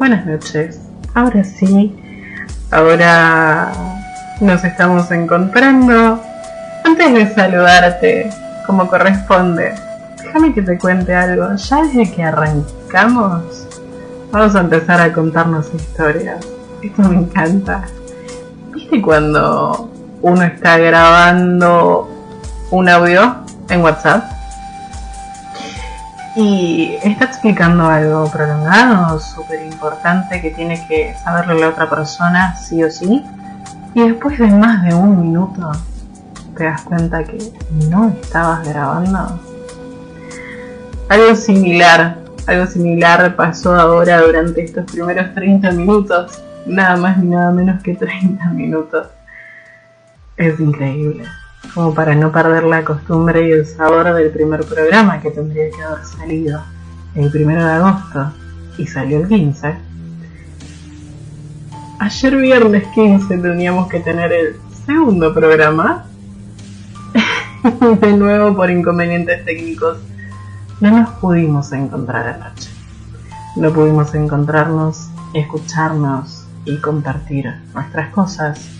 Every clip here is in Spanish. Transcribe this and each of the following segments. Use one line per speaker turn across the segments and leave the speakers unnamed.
Buenas noches. Ahora sí, ahora nos estamos encontrando. Antes de saludarte, como corresponde, déjame que te cuente algo. Ya desde que arrancamos, vamos a empezar a contarnos historias. Esto me encanta. ¿Viste cuando uno está grabando un audio en WhatsApp? Y está explicando algo prolongado, súper importante que tiene que saberle la otra persona sí o sí. Y después de más de un minuto te das cuenta que no estabas grabando. Algo similar, algo similar pasó ahora durante estos primeros 30 minutos. Nada más ni nada menos que 30 minutos. Es increíble como para no perder la costumbre y el sabor del primer programa que tendría que haber salido el primero de agosto y salió el 15. Ayer viernes 15 teníamos que tener el segundo programa. de nuevo por inconvenientes técnicos no nos pudimos encontrar anoche. No pudimos encontrarnos, escucharnos y compartir nuestras cosas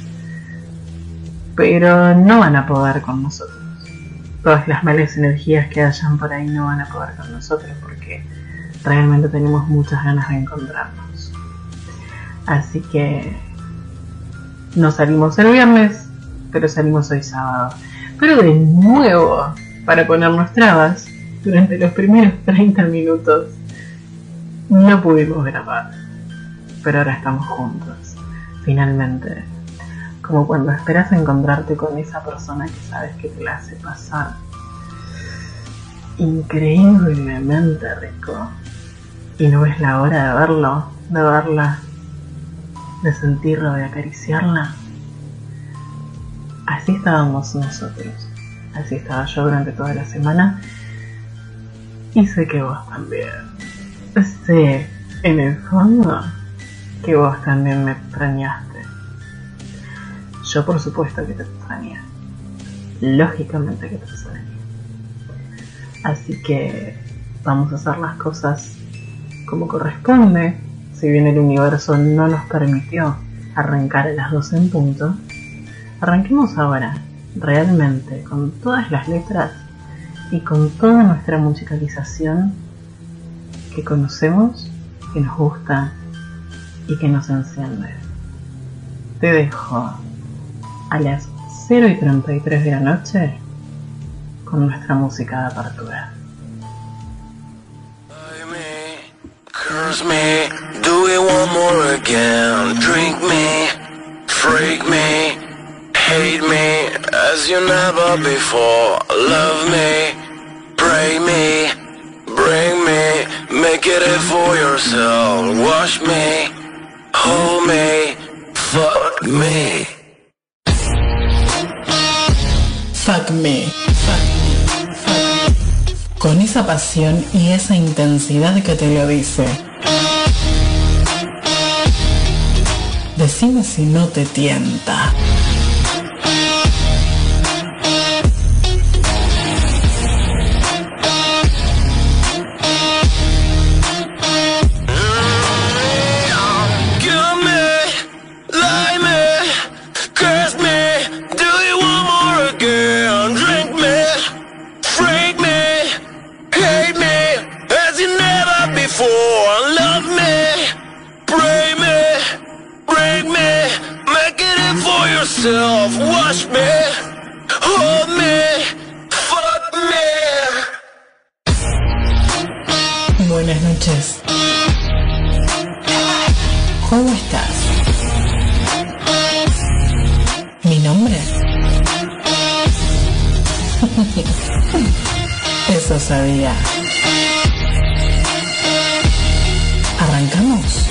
pero no van a poder con nosotros. Todas las malas energías que hayan por ahí no van a poder con nosotros porque realmente tenemos muchas ganas de encontrarnos. Así que no salimos el viernes, pero salimos hoy sábado. Pero de nuevo, para ponernos trabas, durante los primeros 30 minutos no pudimos grabar. Pero ahora estamos juntos, finalmente como cuando esperas encontrarte con esa persona que sabes que te la hace pasar increíblemente rico y no ves la hora de verlo, de verla, de sentirlo, de acariciarla. Así estábamos nosotros, así estaba yo durante toda la semana y sé que vos también. Sé en el fondo que vos también me extrañaste yo por supuesto que te extrañé. Lógicamente que te extrañé. Así que vamos a hacer las cosas como corresponde. Si bien el universo no nos permitió arrancar a las 12 en punto, arranquemos ahora, realmente, con todas las letras y con toda nuestra musicalización que conocemos, que nos gusta y que nos enciende. Te dejo a las 0 y 33 de la noche con nuestra música de apertura. Curse me, do it one more again. Drink me, freak me, hate me as you never before. Love me, pray me, bring me, make it for yourself. Wash me, hold me, fuck me. Con esa pasión y esa intensidad que te lo dice. Decime si no te tienta. Buenas noches. ¿Cómo estás? ¿Mi nombre? Eso sabía. ¿Arrancamos?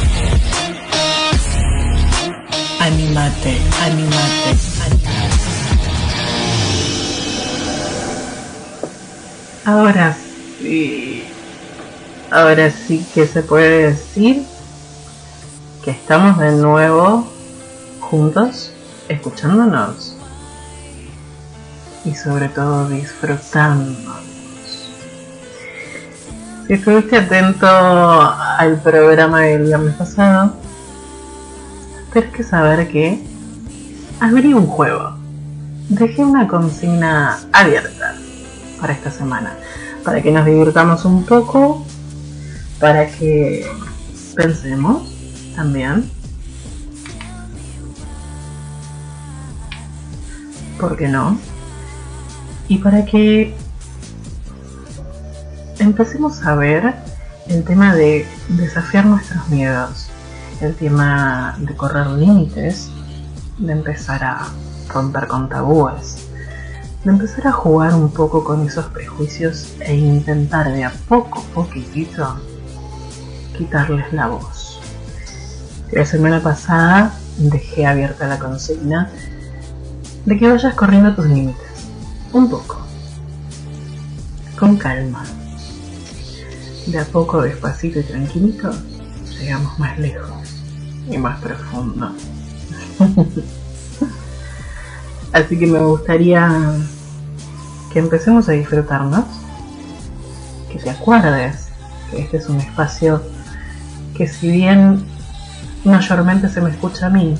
Animate, animate. Ahora sí que se puede decir que estamos de nuevo juntos, escuchándonos y sobre todo disfrutándonos. Si estuviste atento al programa del viernes pasado, tienes que saber que abrí un juego. Dejé una consigna abierta para esta semana, para que nos divirtamos un poco, para que pensemos también. ¿Por qué no? Y para que empecemos a ver el tema de desafiar nuestros miedos, el tema de correr límites, de empezar a romper con tabúes, de empezar a jugar un poco con esos prejuicios e intentar de a poco, poquitito, quitarles la voz. La semana pasada dejé abierta la consigna de que vayas corriendo tus límites, un poco, con calma de a poco, despacito y tranquilito, llegamos más lejos y más profundo. Así que me gustaría que empecemos a disfrutarnos, que te acuerdes que este es un espacio que si bien mayormente se me escucha a mí,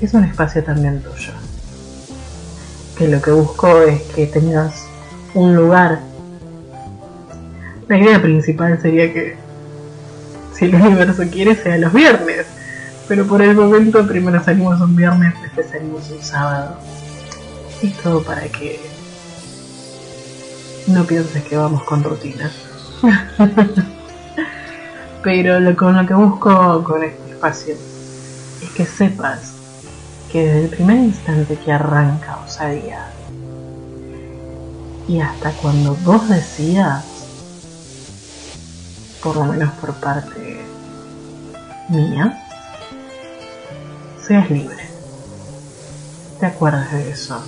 es un espacio también tuyo. Que lo que busco es que tengas un lugar la idea principal sería que si el universo quiere sea los viernes. Pero por el momento primero salimos un viernes, después salimos un sábado. Y todo para que no pienses que vamos con rutina. Pero lo, con lo que busco con este espacio es que sepas que desde el primer instante que arranca osadía y hasta cuando vos decidas por lo menos por parte mía, seas libre. Te acuerdas de eso,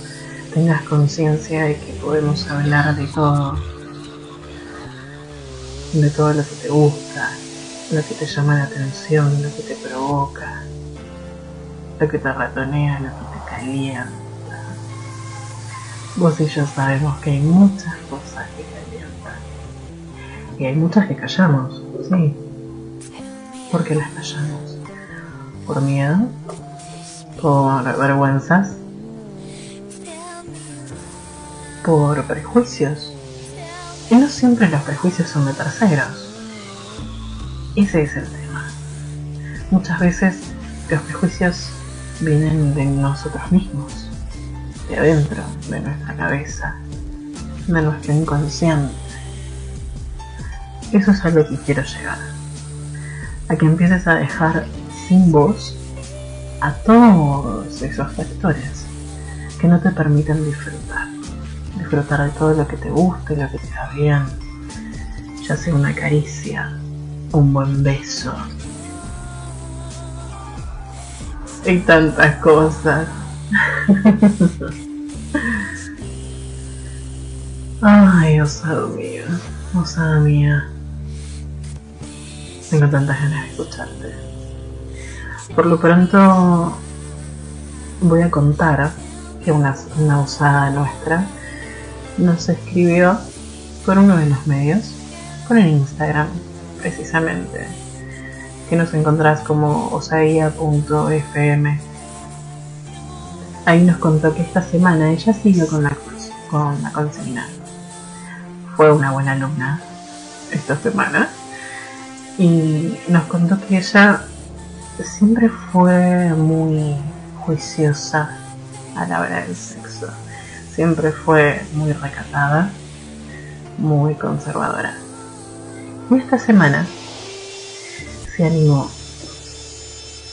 tengas conciencia de que podemos hablar de todo, de todo lo que te gusta, lo que te llama la atención, lo que te provoca, lo que te ratonea, lo que te calienta. Vos y yo sabemos que hay muchas cosas que y hay muchas que callamos, sí. ¿Por qué las callamos? ¿Por miedo? ¿Por vergüenzas? ¿Por prejuicios? Y no siempre los prejuicios son de terceros. Ese es el tema. Muchas veces los prejuicios vienen de nosotros mismos, de adentro, de nuestra cabeza, de nuestro inconsciente. Eso es a lo que quiero llegar. A que empieces a dejar sin voz a todos esos factores que no te permiten disfrutar. Disfrutar de todo lo que te guste, lo que te da bien. Ya sea una caricia, un buen beso. Y tantas cosas. Ay, osado mío, osada mía. Tengo tantas ganas de escucharte. Por lo pronto voy a contar que una, usada nuestra nos escribió por uno de los medios, por el Instagram precisamente, que nos encontrás como osaia.fm. Ahí nos contó que esta semana ella siguió con la, con la consigna. Fue una buena alumna esta semana y nos contó que ella siempre fue muy juiciosa a la hora del sexo. Siempre fue muy recatada, muy conservadora. Y esta semana se animó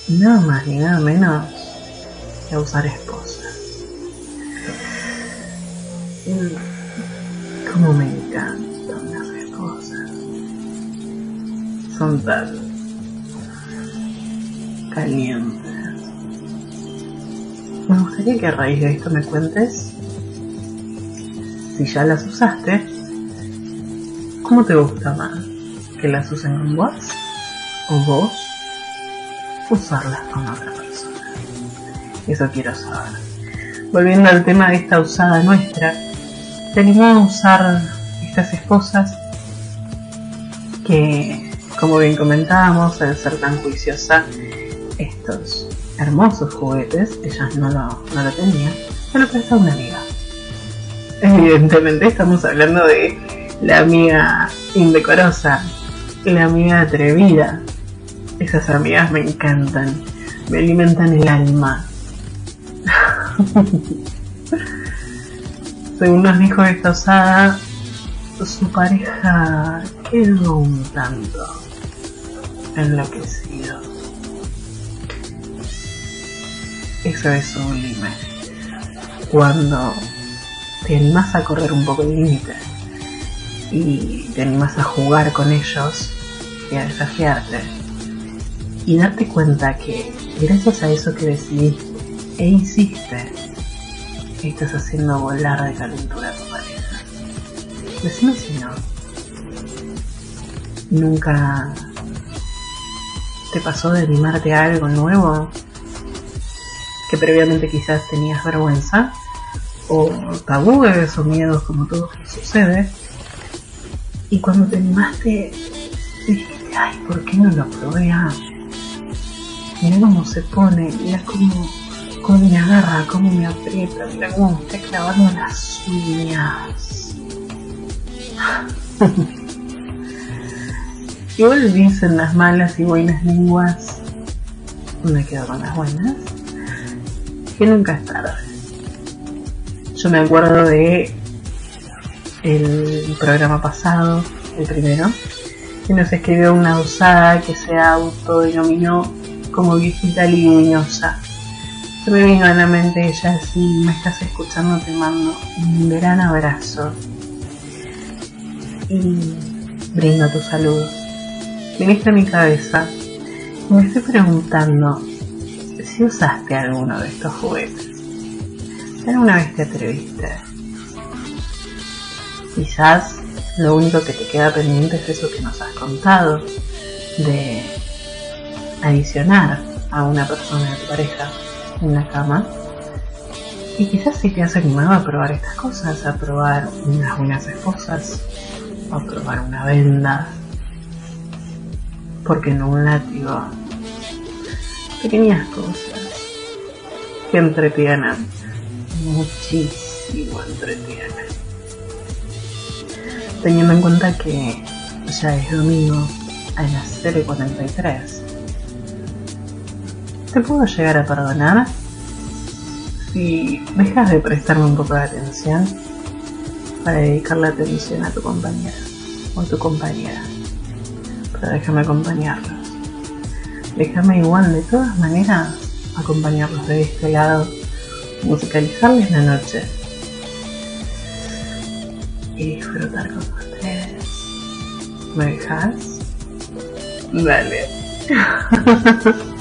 nada más ni nada menos a usar esposas. Como me encanta son tan calientes. Me gustaría que a raíz de esto me cuentes si ya las usaste, ¿cómo te gusta más? ¿Que las usen con vos? ¿O vos usarlas con otra persona? Eso quiero saber. Volviendo al tema de esta usada nuestra, te animó a usar estas esposas que, como bien comentábamos, al ser tan juiciosa, estos hermosos juguetes, ella no lo, no lo tenía, se lo prestó una amiga. Evidentemente estamos hablando de la amiga indecorosa, la amiga atrevida. Esas amigas me encantan, me alimentan el alma. Según nos dijo esta osada, su pareja quedó un tanto enloquecido. Eso es sublime. Cuando te animas a correr un poco el límite y te animas a jugar con ellos y a desafiarte y darte cuenta que gracias a eso que decidiste e hiciste estás haciendo volar de calentura a tu pareja. Decime si no. ¿Nunca te pasó de animarte a algo nuevo que previamente quizás tenías vergüenza? O tabúes o miedos como todo sucede. Y cuando te animaste, dijiste, ay, ¿por qué no lo probé Mira cómo se pone, mira cómo cómo me agarra, cómo me aprieta, mira me está clavando las uñas. Igual dicen las malas y buenas lenguas, me quedo las buenas, que nunca es. Yo me acuerdo de el programa pasado, el primero, que nos escribió una usada que se autodenominó como viejita liñosa se me vino a la mente ella, si me estás escuchando te mando un gran abrazo y brindo tu salud. Viniste a mi cabeza me estoy preguntando si usaste alguno de estos juguetes. ¿Alguna vez te atreviste? Quizás lo único que te queda pendiente es eso que nos has contado, de adicionar a una persona de tu pareja en la cama. Y quizás si te has animado a probar estas cosas, a probar unas buenas esposas, a probar una venda, porque no un látigo. Pequeñas cosas que entretienen, muchísimo entretienen. Teniendo en cuenta que ya es domingo a las 0.43 te puedo llegar a perdonar si dejas de prestarme un poco de atención para dedicar la atención a tu compañera o a tu compañera. Pero déjame acompañarlos. Déjame igual, de todas maneras, acompañarlos de este lado, musicalizarles la noche y disfrutar con ustedes. ¿Me dejas? Dale.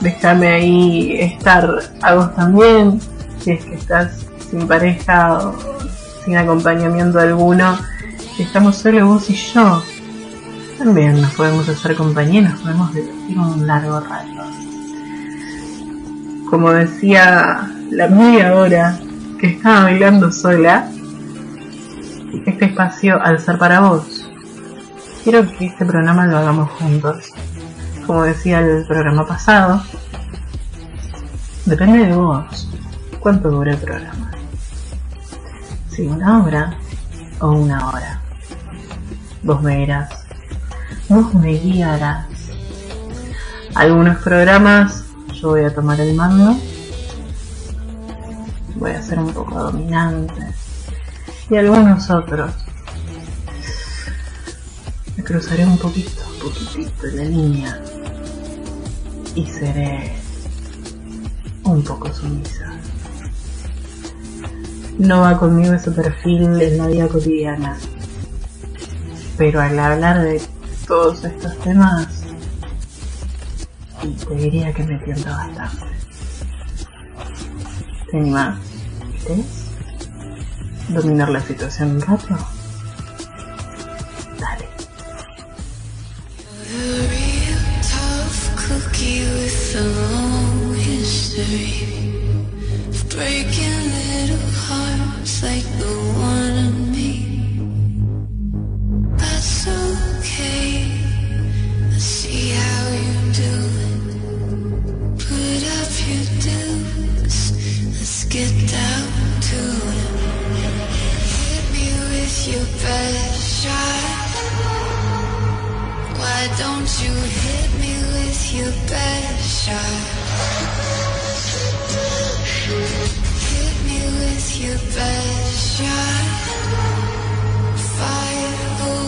déjame ahí estar a vos también, si es que estás sin pareja o sin acompañamiento alguno, estamos solo vos y yo, también nos podemos hacer compañía, nos podemos divertir un largo rato. Como decía la media hora que estaba bailando sola, este espacio al ser para vos, quiero que este programa lo hagamos juntos como decía el programa pasado, depende de vos cuánto dura el programa. Si una hora o una hora. Vos me dirás, vos me guiarás. Algunos programas yo voy a tomar el mando, voy a ser un poco dominante. Y algunos otros me cruzaré un poquito, poquitito la línea y seré un poco sumisa. No va conmigo ese perfil en la vida cotidiana, pero al hablar de todos estos temas, te diría que me tienta bastante. ¿Te animas? ¿Quieres dominar la situación un rato? of breaking little hearts like the one Me
hace querer que no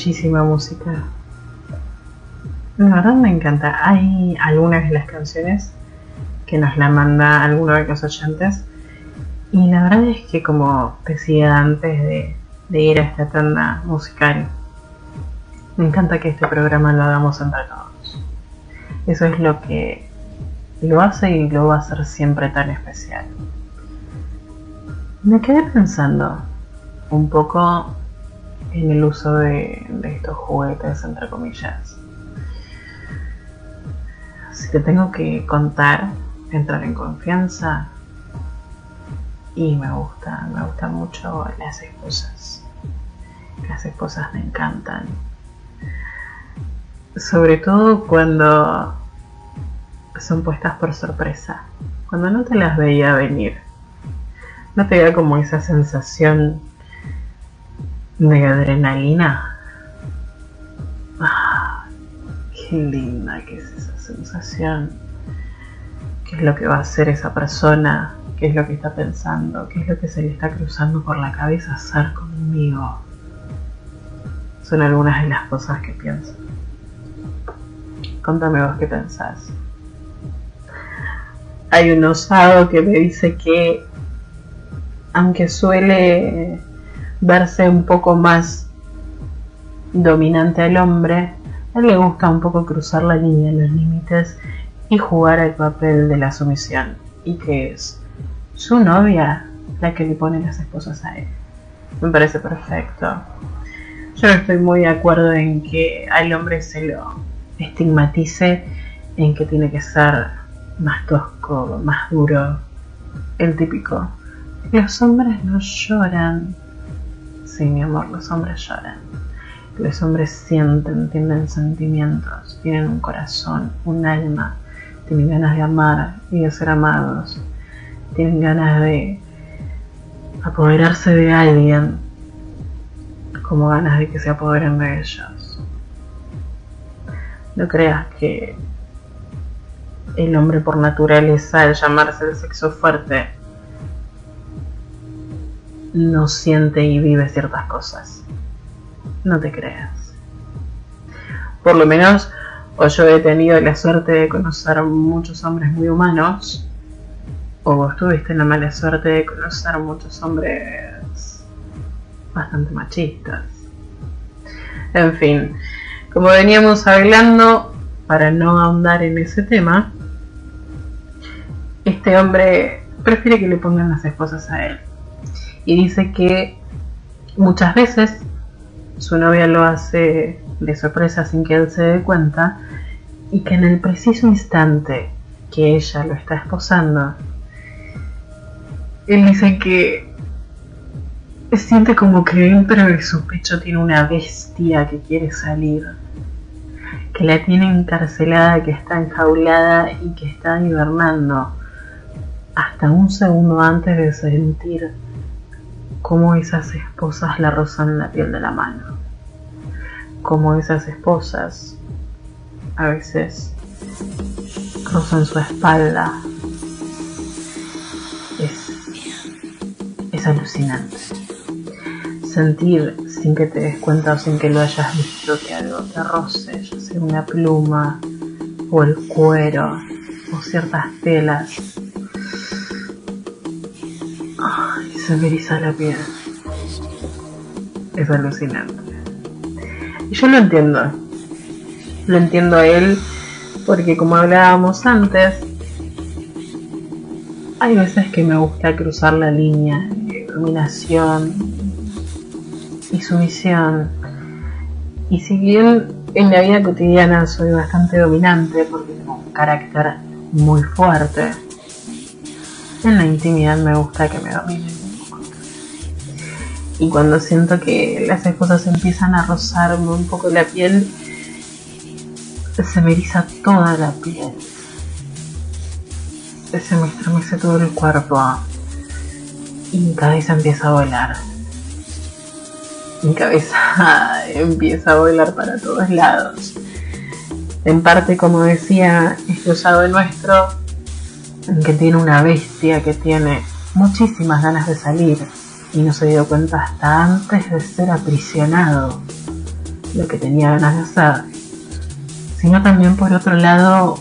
bellísima música. La verdad me encanta. Hay algunas de las canciones que nos la manda alguno de los oyentes. Y la verdad es que como decía antes de, de ir a esta tanda musical, me encanta que este programa lo hagamos entre todos. Eso es lo que lo hace y lo va a hacer siempre tan especial. Me quedé pensando un poco en el uso de, estos juguetes, entre comillas si te tengo que contar, entrar en confianza. Y me gusta, me gustan mucho las esposas. Las esposas me encantan. Sobre todo cuando son puestas por sorpresa. Cuando no te las veía venir. No te da como esa sensación de adrenalina. Ah, qué linda que es esa sensación, qué es lo que va a hacer esa persona, qué es lo que está pensando, qué es lo que se le está cruzando por la cabeza hacer conmigo. Son algunas de las cosas que pienso. Contame vos qué pensás. Hay un osado que me dice que, aunque suele verse un poco más dominante al hombre, a él le gusta un poco cruzar la línea, los límites y jugar el papel de la sumisión. Y que es su novia la que le pone las esposas a él. Me parece perfecto. Yo no estoy muy de acuerdo en que al hombre se lo estigmatice en que tiene que ser más tosco, más duro, el típico. Los hombres no lloran. Sí, mi amor, los hombres lloran. Los hombres sienten, tienen sentimientos, tienen un corazón, un alma, tienen ganas de amar y de ser amados, tienen ganas de apoderarse de alguien, como ganas de que se apoderen de ellos. No creas que el hombre por naturaleza, al llamarse el sexo fuerte, no siente y vive ciertas cosas no te creas. Por lo menos, o yo he tenido la suerte de conocer muchos hombres muy humanos, o vos tuviste la mala suerte de conocer muchos hombres bastante machistas. En fin, como veníamos hablando, para no ahondar en ese tema, este hombre prefiere que le pongan las esposas a él. Y dice que muchas veces su novia lo hace de sorpresa sin que él se dé cuenta y que en el preciso instante que ella lo está esposando, él dice que siente como que dentro de su pecho tiene una bestia que quiere salir, que la tiene encarcelada, que está enjaulada y que está hibernando hasta un segundo antes de sentir cómo esas esposas la rozan la piel de la mano, cómo esas esposas a veces rozan su espalda. Es, es alucinante. Sentir sin que te des cuenta o sin que lo hayas visto que algo te roce, ya sea una pluma o el cuero o ciertas telas se me la piel. Es alucinante. Y yo lo entiendo. Lo entiendo a él porque como hablábamos antes, hay veces que me gusta cruzar la línea de dominación y sumisión. Y si bien en la vida cotidiana soy bastante dominante porque tengo un carácter muy fuerte, en la intimidad me gusta que me dominen. Y cuando siento que las esposas empiezan a rozarme un poco la piel, se me eriza toda la piel. Se me estremece todo el cuerpo. Y mi cabeza empieza a volar. Mi cabeza empieza a volar para todos lados. En parte, como decía, este usado nuestro, que tiene una bestia que tiene muchísimas ganas de salir y no se dio cuenta hasta antes de ser aprisionado. lo que tenía ganas de hacer, sino también por otro lado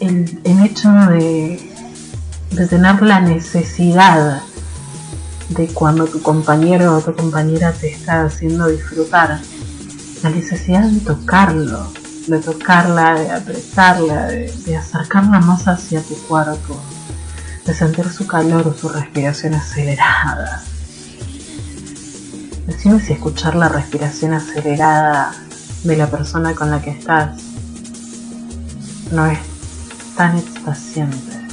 el, hecho de, tener la necesidad de cuando tu compañero o tu compañera te está haciendo disfrutar, la necesidad de tocarlo, de tocarla, de apretarla, de, de acercarla más hacia tu cuerpo, de sentir su calor o su respiración acelerada. Decime si escuchar la respiración acelerada de la persona con la que estás no es tan extasiante.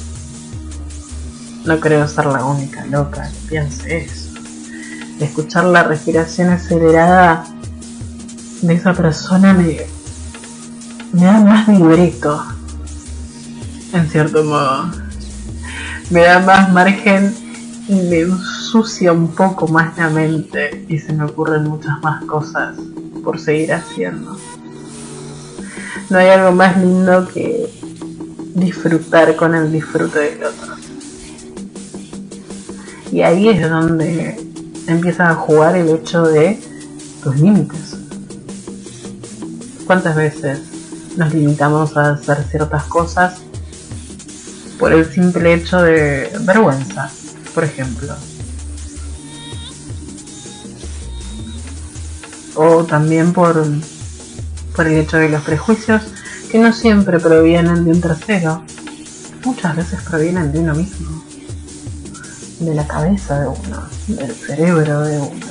No creo ser la única loca que piense eso. Escuchar la respiración acelerada de esa persona me, da más libreto, en cierto modo. Me da más margen y me ensucia un poco más la mente y se me ocurren muchas más cosas por seguir haciendo. No hay algo más lindo que disfrutar con el disfrute del otro. Y ahí es donde empieza a jugar el hecho de tus límites. ¿Cuántas veces nos limitamos a hacer ciertas cosas por el simple hecho de vergüenza, por ejemplo? O también por, por el hecho de los prejuicios que no siempre provienen de un tercero, muchas veces provienen de uno mismo, de la cabeza de uno, del cerebro de uno.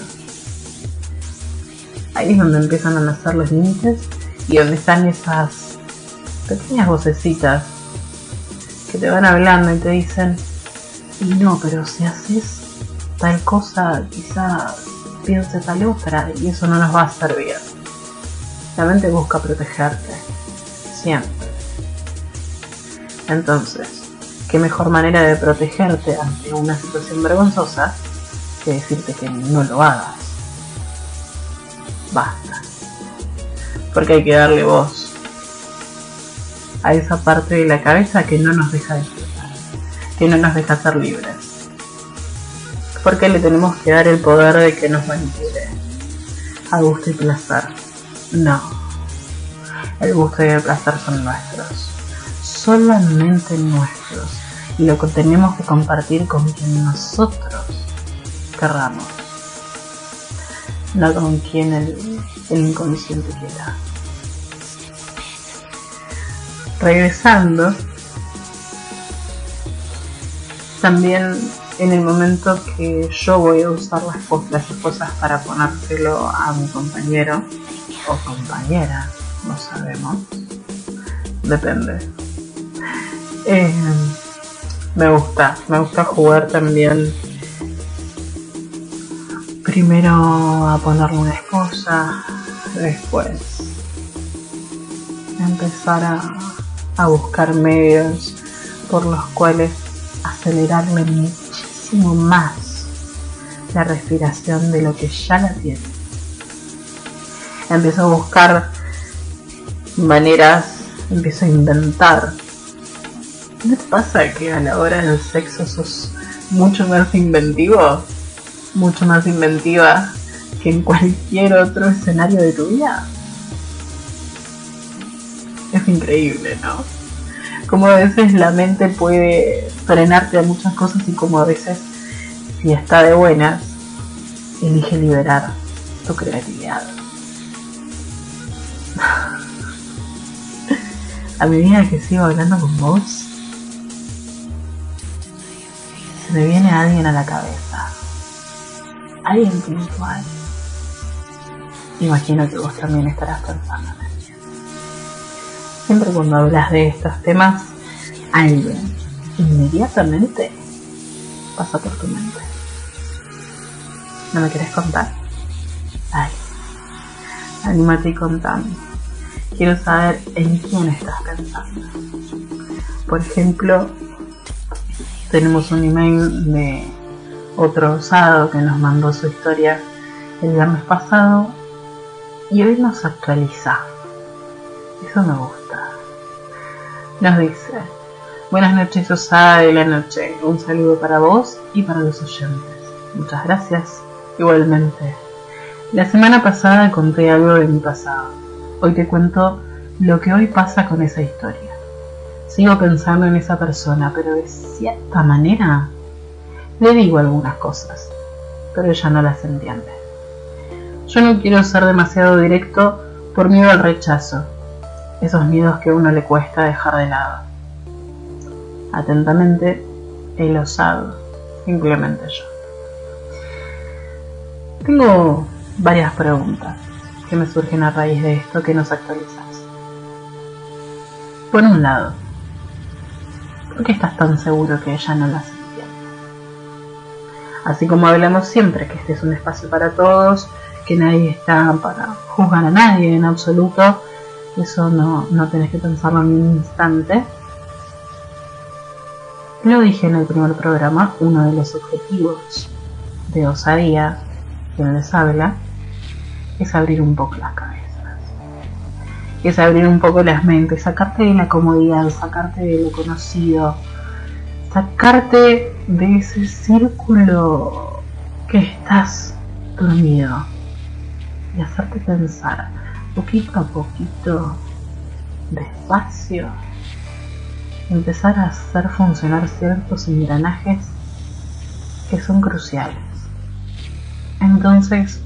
Ahí es donde empiezan a nacer los límites y donde están esas pequeñas vocecitas que te van hablando y te dicen, y no, pero si haces tal cosa, quizá piense tal otra y eso no nos va a servir. La mente busca protegerte, siempre. Entonces, ¿qué mejor manera de protegerte ante una situación vergonzosa que decirte que no lo hagas? Basta porque hay que darle voz a esa parte de la cabeza que no nos deja disfrutar, que no nos deja ser libres. Porque le tenemos que dar el poder de que nos manipule a gusto y placer. No, el gusto y el placer son nuestros, solamente nuestros, y lo que tenemos que compartir con quien nosotros querramos, no con quien el, el inconsciente quiera regresando, también en el momento que yo voy a usar las, cosas para ponérselo a mi compañero o compañera, no sabemos, depende. Eh, me gusta, me gusta jugar también primero a ponerle una esposa, después empezar a a buscar medios por los cuales acelerarle muchísimo más la respiración de lo que ya la tiene. Empiezo a buscar maneras, empiezo a inventar. ¿No te pasa que a la hora del sexo sos mucho más inventivo? Mucho más inventiva que en cualquier otro escenario de tu vida es increíble, ¿no? Como a veces la mente puede frenarte a muchas cosas y como a veces, si está de buenas, elige liberar tu creatividad. a medida que sigo hablando con vos, se me viene alguien a la cabeza. Alguien puntual. Imagino que vos también estarás pensando en Siempre cuando hablas de estos temas, alguien inmediatamente pasa por tu mente. ¿No me quieres contar? Ay, anímate y contame. Quiero saber en quién estás pensando. Por ejemplo, tenemos un email de otro osado que nos mandó su historia el viernes pasado y hoy nos actualiza. Eso me gusta nos dice, buenas noches Osada de la noche, un saludo para vos y para los oyentes. Muchas gracias, igualmente. La semana pasada conté algo de mi pasado. Hoy te cuento lo que hoy pasa con esa historia. Sigo pensando en esa persona, pero de cierta manera le digo algunas cosas, pero ella no las entiende. Yo no quiero ser demasiado directo por miedo al rechazo, esos miedos que uno le cuesta dejar de lado. Atentamente, el osado, simplemente yo. Tengo varias preguntas que me surgen a raíz de esto que nos actualizas. Por un lado, ¿por qué estás tan seguro que ella no las entiende? Así como hablamos siempre que este es un espacio para todos, que nadie está para juzgar a nadie en absoluto, eso no, no tenés que pensarlo en un instante. Lo dije en el primer programa, uno de los objetivos de osadía que les habla es abrir un poco las cabezas. Es abrir un poco las mentes, sacarte de la comodidad, sacarte de lo conocido, sacarte de ese círculo que estás dormido y hacerte pensar poquito a poquito, despacio, empezar a hacer funcionar ciertos engranajes que son cruciales. Entonces,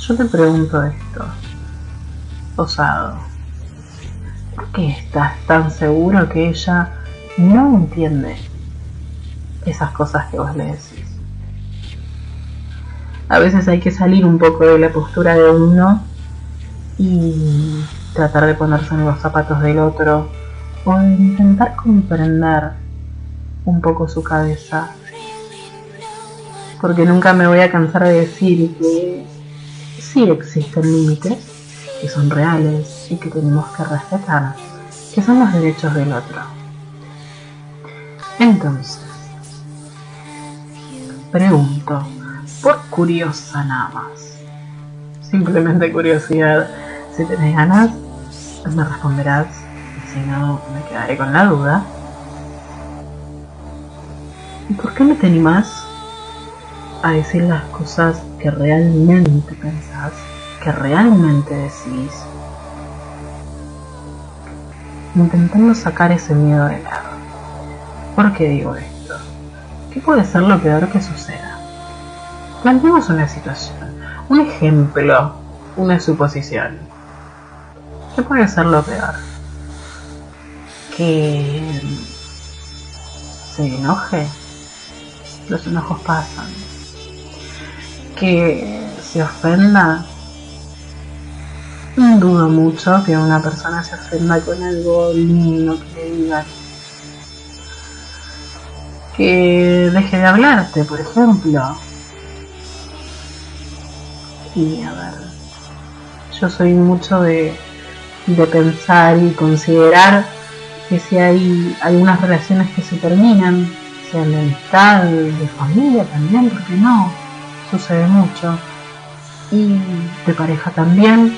yo te pregunto esto, osado, ¿por qué estás tan seguro que ella no entiende esas cosas que vos le decís? A veces hay que salir un poco de la postura de uno y tratar de ponerse en los zapatos del otro o intentar comprender un poco su cabeza. Porque nunca me voy a cansar de decir que sí existen límites, que son reales y que tenemos que respetar, que son los derechos del otro. Entonces, pregunto, por curiosa nada más, simplemente curiosidad, si tenés ganas, me responderás, si no, me quedaré con la duda. ¿Y por qué no te animás a decir las cosas que realmente pensás, que realmente decís, intentando sacar ese miedo de lado. ¿Por qué digo esto? ¿Qué puede ser lo peor que suceda? Planteemos una situación, un ejemplo, una suposición. ¿Qué puede ser lo peor? Que se enoje. Los enojos pasan que se ofenda. Dudo mucho que una persona se ofenda con algo lindo que le diga Que deje de hablarte, por ejemplo. Y a ver, yo soy mucho de, de pensar y considerar que si hay algunas relaciones que se terminan, sean de amistad, de familia también, porque no? sucede mucho. Y de pareja también.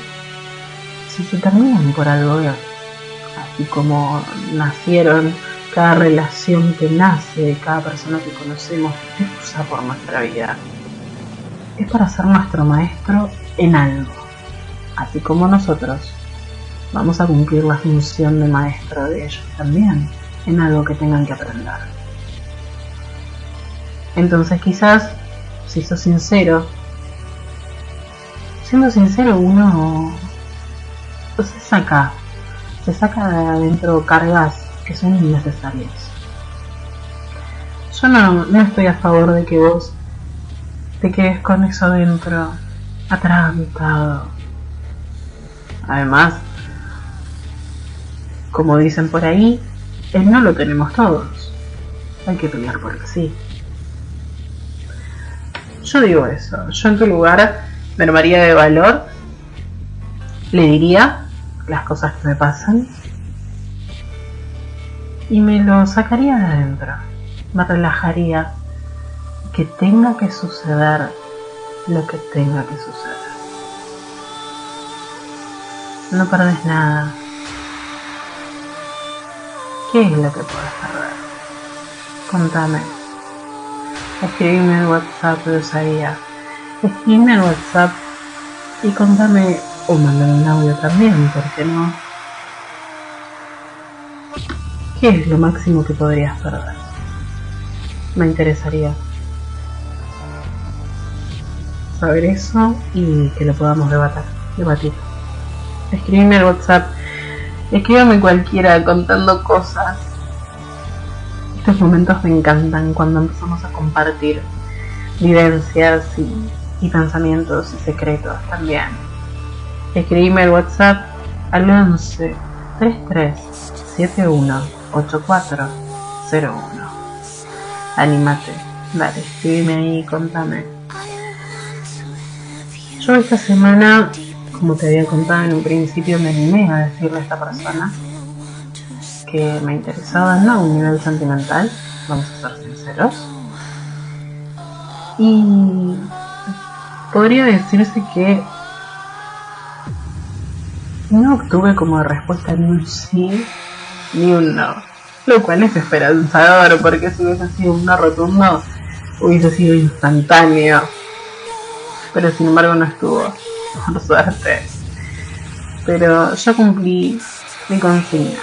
Si se terminan por algo, así como nacieron, cada relación que nace cada persona que conocemos es usa por nuestra vida. Es para ser nuestro maestro en algo. Así como nosotros vamos a cumplir la función de maestro de ellos también, en algo que tengan que aprender. Entonces quizás si sos sincero, siendo sincero uno se saca, se saca de adentro cargas que son innecesarias. Yo no, no estoy a favor de que vos te quedes con eso dentro, atrancado. Además, como dicen por ahí, el no lo tenemos todos. Hay que pelear por el sí. Yo digo eso. Yo en tu lugar me armaría de valor. Le diría las cosas que me pasan. Y me lo sacaría de adentro. Me relajaría. Que tenga que suceder lo que tenga que suceder. No perdés nada. ¿Qué es lo que puedes perder? Contame escribime al WhatsApp de Osadía. Escribime al WhatsApp Y contame, o mandame un audio también, ¿por qué no? ¿Qué es lo máximo que podrías perder? Me interesaría saber eso y que lo podamos debatir. debatir. Escríbeme al WhatsApp, escríbame cualquiera contando cosas. Estos momentos me encantan cuando empezamos a compartir vivencias y, pensamientos y secretos también. Escribime al WhatsApp al 11 33 71 8401. Anímate, dale, escríbeme ahí, contame. Yo esta semana, como te había contado en un principio, me animé a decirle a esta persona que me interesaba no a un nivel sentimental, vamos a ser sinceros, y podría decirse que no obtuve como respuesta ni un sí ni un no. Lo cual es esperanzador porque si hubiese sido un no rotundo hubiese sido instantáneo. Pero sin embargo no estuvo, por suerte. Pero yo cumplí mi consigna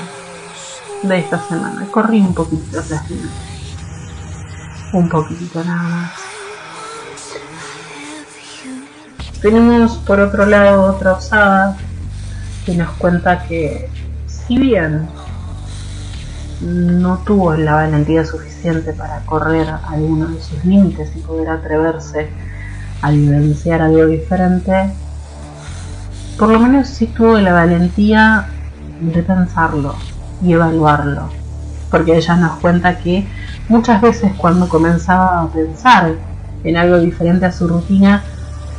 de esta semana. Corrí un poquito hacia Un poquito nada más. Tenemos por otro lado otra osada que nos cuenta que si bien no tuvo la valentía suficiente para correr alguno de sus límites y poder atreverse a vivenciar algo diferente, por lo menos sí tuvo la valentía de pensarlo y evaluarlo, porque ella nos cuenta que muchas veces cuando comenzaba a pensar en algo diferente a su rutina,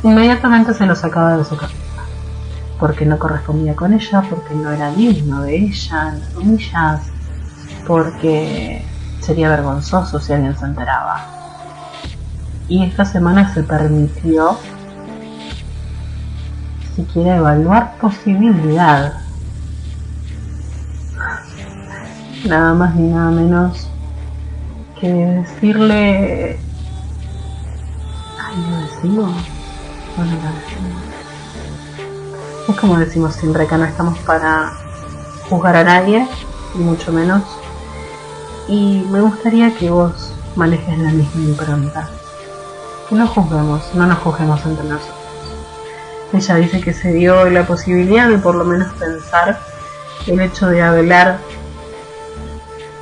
inmediatamente se lo sacaba de su cabeza, porque no correspondía con ella, porque no era digno de ella, en comillas, porque sería vergonzoso si alguien se enteraba. Y esta semana se permitió siquiera evaluar posibilidad. Nada más ni nada menos que decirle... Ay, lo decimos. Bueno, Es como decimos siempre, acá no estamos para juzgar a nadie, y mucho menos. Y me gustaría que vos manejes la misma impronta. No juzguemos, no nos juzguemos entre nosotros. Ella dice que se dio la posibilidad de por lo menos pensar el hecho de hablar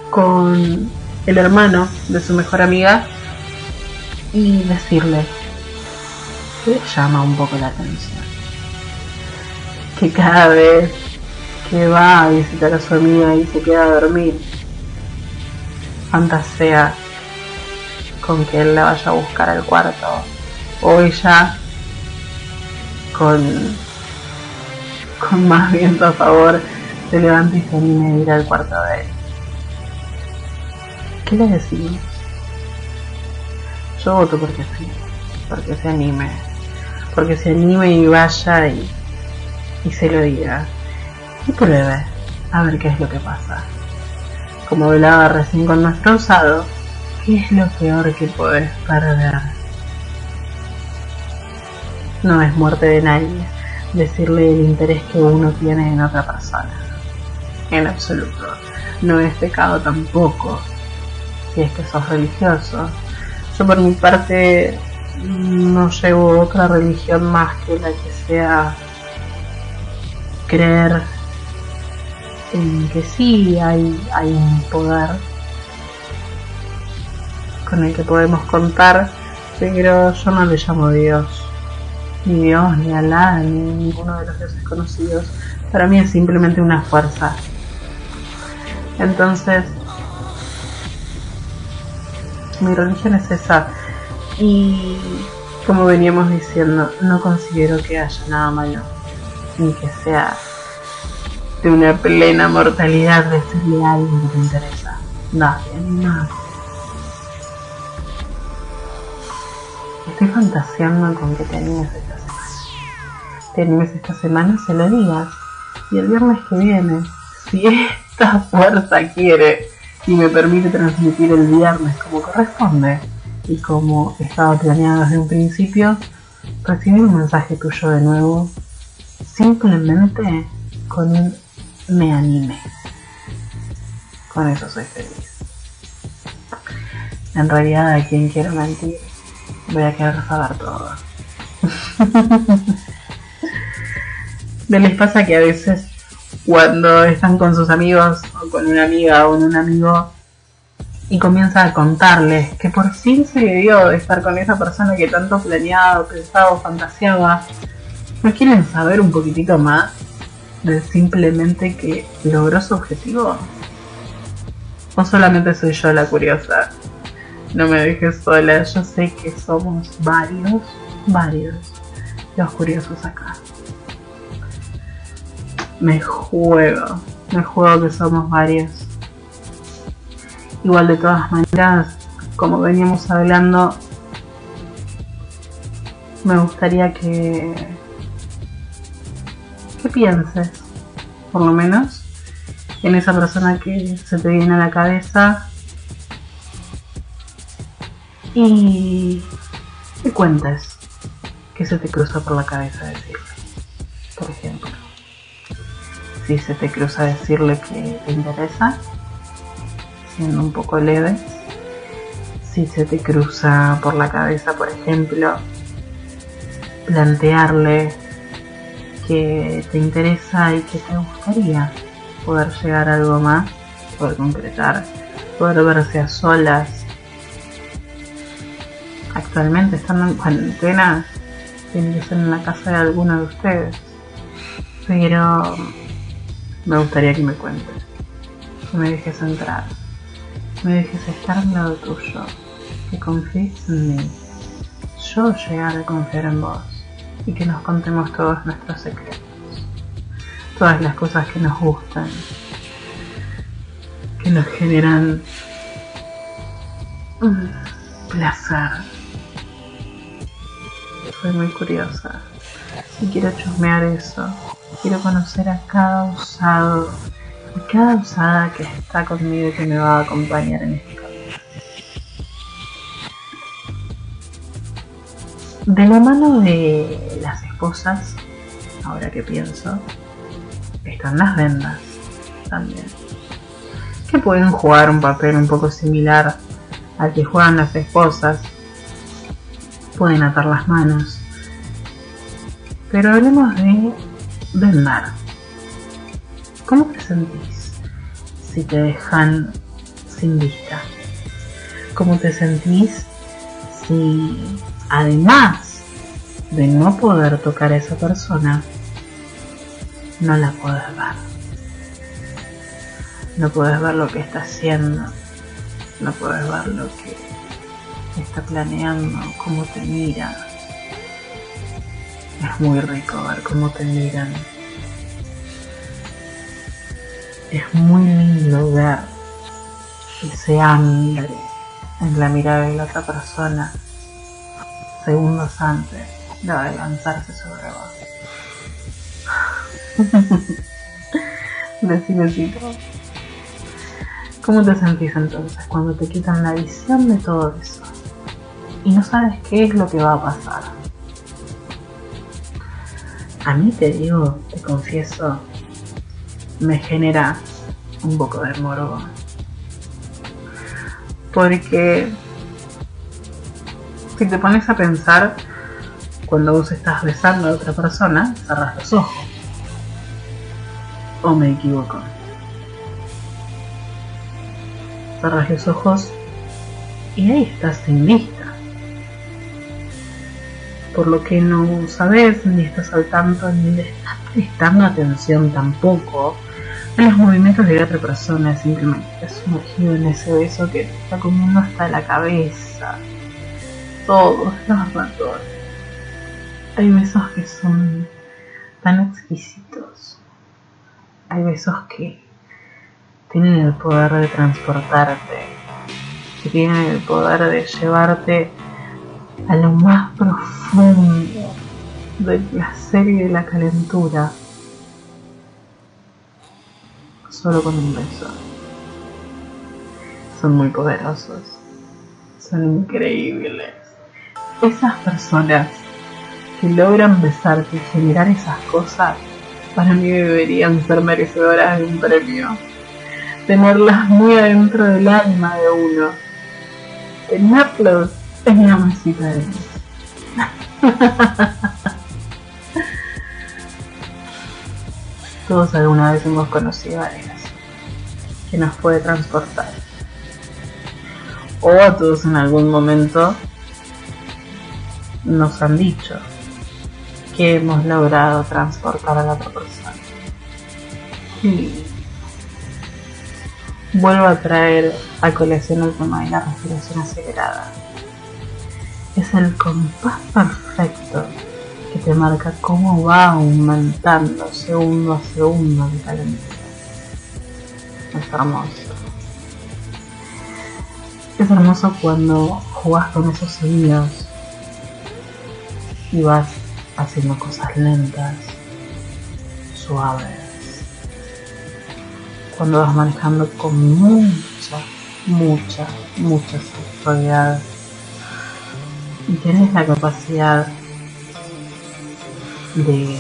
con el hermano de su mejor amiga y decirle, que llama un poco la atención. Que cada vez que va a visitar a su amiga y se queda a dormir, fantasea con que él la vaya a buscar al cuarto o ella con, con más viento a favor se levanta y se anime a ir al cuarto de él. ¿Qué le decimos? Yo voto porque sí, porque se anime porque se anime y vaya y, se lo diga. Y pruebe a ver qué es lo que pasa. Como hablaba recién con nuestro usado, ¿qué es lo peor que puedes perder? No es muerte de nadie decirle el interés que uno tiene en otra persona. En absoluto. No es pecado tampoco. Si es que sos religioso. Yo por mi parte no llevo otra religión más que la que sea creer en que sí hay, hay un poder con el que podemos contar, pero yo no le llamo Dios, ni Dios, ni Alá, ni ninguno de los dioses conocidos. Para mí es simplemente una fuerza. Entonces, mi religión es esa y como veníamos diciendo, no considero que haya nada malo, ni que sea de una plena mortalidad decirle a alguien que te interesa. Nadie, nada. Estoy fantaseando con que te animes esta semana. Te animes esta semana, se lo digas. Y el viernes que viene, si esta fuerza quiere y me permite transmitir el viernes como corresponde, y como estaba planeado desde un principio, recibir un mensaje tuyo de nuevo simplemente con un me anime. Con eso soy feliz. En realidad, a quien quiero mentir, voy a querer saber todo. ¿No les pasa que a veces cuando están con sus amigos o con una amiga o con un amigo y comienza a contarles que por fin se le dio de estar con esa persona que tanto planeaba, pensaba fantaseaba, ¿no quieren saber un poquitito más de simplemente que logró su objetivo? ¿O solamente soy yo la curiosa? No me dejes sola, yo sé que somos varios, varios los curiosos acá. Me juego, me juego que somos varios Igual de todas maneras, como veníamos hablando, me gustaría que, que pienses, por lo menos, en esa persona que se te viene a la cabeza y, y cuentes que se te cruza por la cabeza decirle, por ejemplo. Si se te cruza decirle que te interesa, siendo un poco leve. Si se te cruza por la cabeza, por ejemplo, plantearle que te interesa y que te gustaría poder llegar a algo más, poder concretar, poder verse a solas. Actualmente estando en cuarentena, tiene que ser en la casa de alguno de ustedes. Pero me gustaría que me cuentes, que me dejes entrar me dejes estar al lado tuyo, que confíes en mí, yo llegar a confiar en vos y que nos contemos todos nuestros secretos, todas las cosas que nos gustan, que nos generan placer. Soy muy curiosa y quiero chusmear eso, quiero conocer a cada usado y cada usada que está conmigo y que me va a acompañar en este camino. De la mano de las esposas, ahora que pienso, están las vendas también, que pueden jugar un papel un poco similar al que juegan las esposas. Pueden atar las manos. Pero hablemos de vendar. ¿Cómo te sentís si te dejan sin vista? ¿Cómo te sentís si además de no poder tocar a esa persona, no la puedes ver? No puedes ver lo que está haciendo, no puedes ver lo que está planeando, cómo te mira. Es muy rico ver cómo te miran es muy lindo ver ese hambre en la mirada de la otra persona segundos antes de lanzarse sobre vos. Decime ¿Cómo te sentís entonces cuando te quitan la visión de todo eso? Y no sabes qué es lo que va a pasar. A mí te digo, te confieso, me genera un poco de morbo. Porque si te pones a pensar, cuando vos estás besando a otra persona, cerras los ojos. ¿O me equivoco? Cerras los ojos y ahí estás sin vista. Por lo que no sabes, ni estás al tanto, ni le estás prestando atención tampoco los movimientos de la otra persona, simplemente estás sumergido en ese beso que te está comiendo hasta la cabeza. Todos los ratos. Hay besos que son tan exquisitos. Hay besos que tienen el poder de transportarte, que tienen el poder de llevarte a lo más profundo del placer y de la calentura solo con un beso. Son muy poderosos, son increíbles. Esas personas que logran besarte y generar esas cosas, para mí deberían ser merecedoras de un premio. Tenerlas muy adentro del alma de uno. Tenerlos mesita de Todos alguna vez hemos conocido a alguien que nos puede transportar. O a todos en algún momento nos han dicho que hemos logrado transportar a la otra persona. Y vuelvo a traer a colección el tema de la respiración acelerada. Es el compás perfecto que te marca cómo va aumentando segundo a segundo el calendario. Es hermoso. Es hermoso cuando jugás con esos sonidos y vas haciendo cosas lentas, suaves. Cuando vas manejando con mucha, mucha, mucha sexualidad y tienes la capacidad de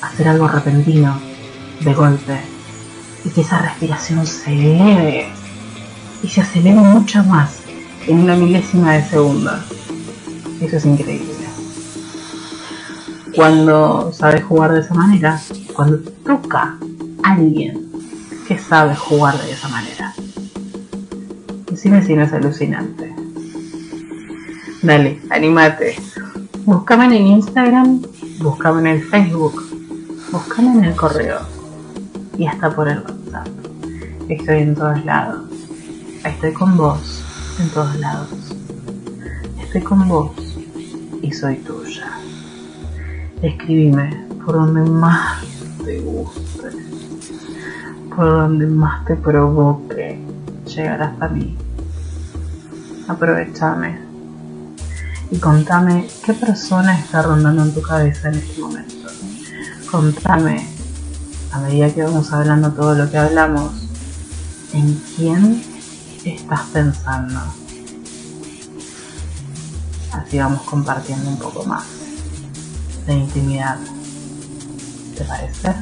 hacer algo repentino, de golpe, y que esa respiración se eleve y se acelere mucho más en una milésima de segundo. Eso es increíble. Cuando sabes jugar de esa manera, cuando toca a alguien que sabe jugar de esa manera. Decime si no es alucinante. Dale, animate. Búscame en Instagram, búscame en el Facebook, búscame en el correo y hasta por el WhatsApp. Estoy en todos lados. Estoy con vos en todos lados. Estoy con vos y soy tuya. Escribime por donde más te guste, por donde más te provoque llegar hasta mí. Aprovechame y contame qué persona está rondando en tu cabeza en este momento. Contame, a medida que vamos hablando todo lo que hablamos, en quién estás pensando. Así vamos compartiendo un poco más de intimidad. ¿Te parece?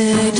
Ay,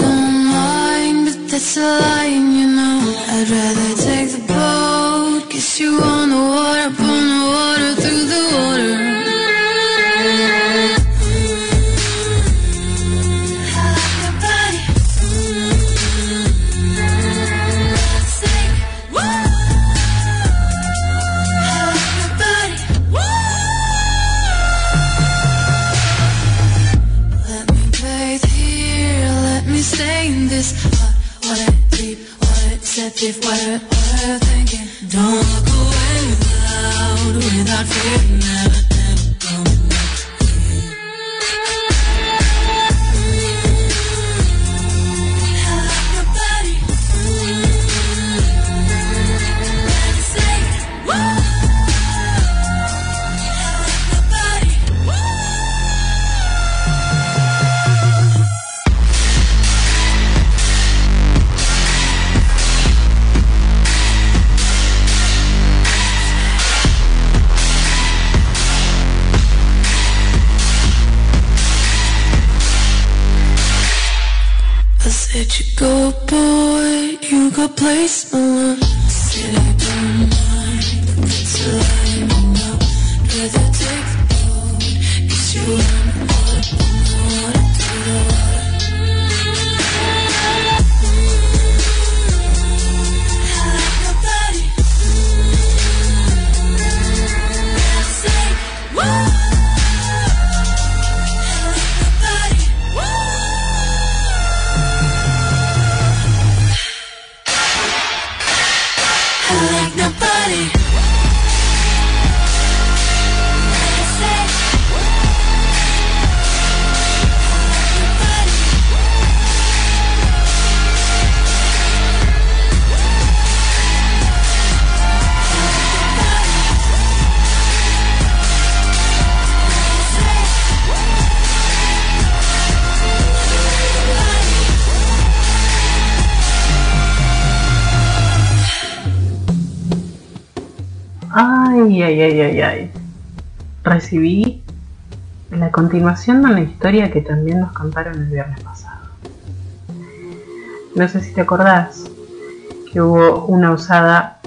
Recibí la continuación de una historia que también nos contaron el viernes pasado. No sé si te acordás que hubo una usada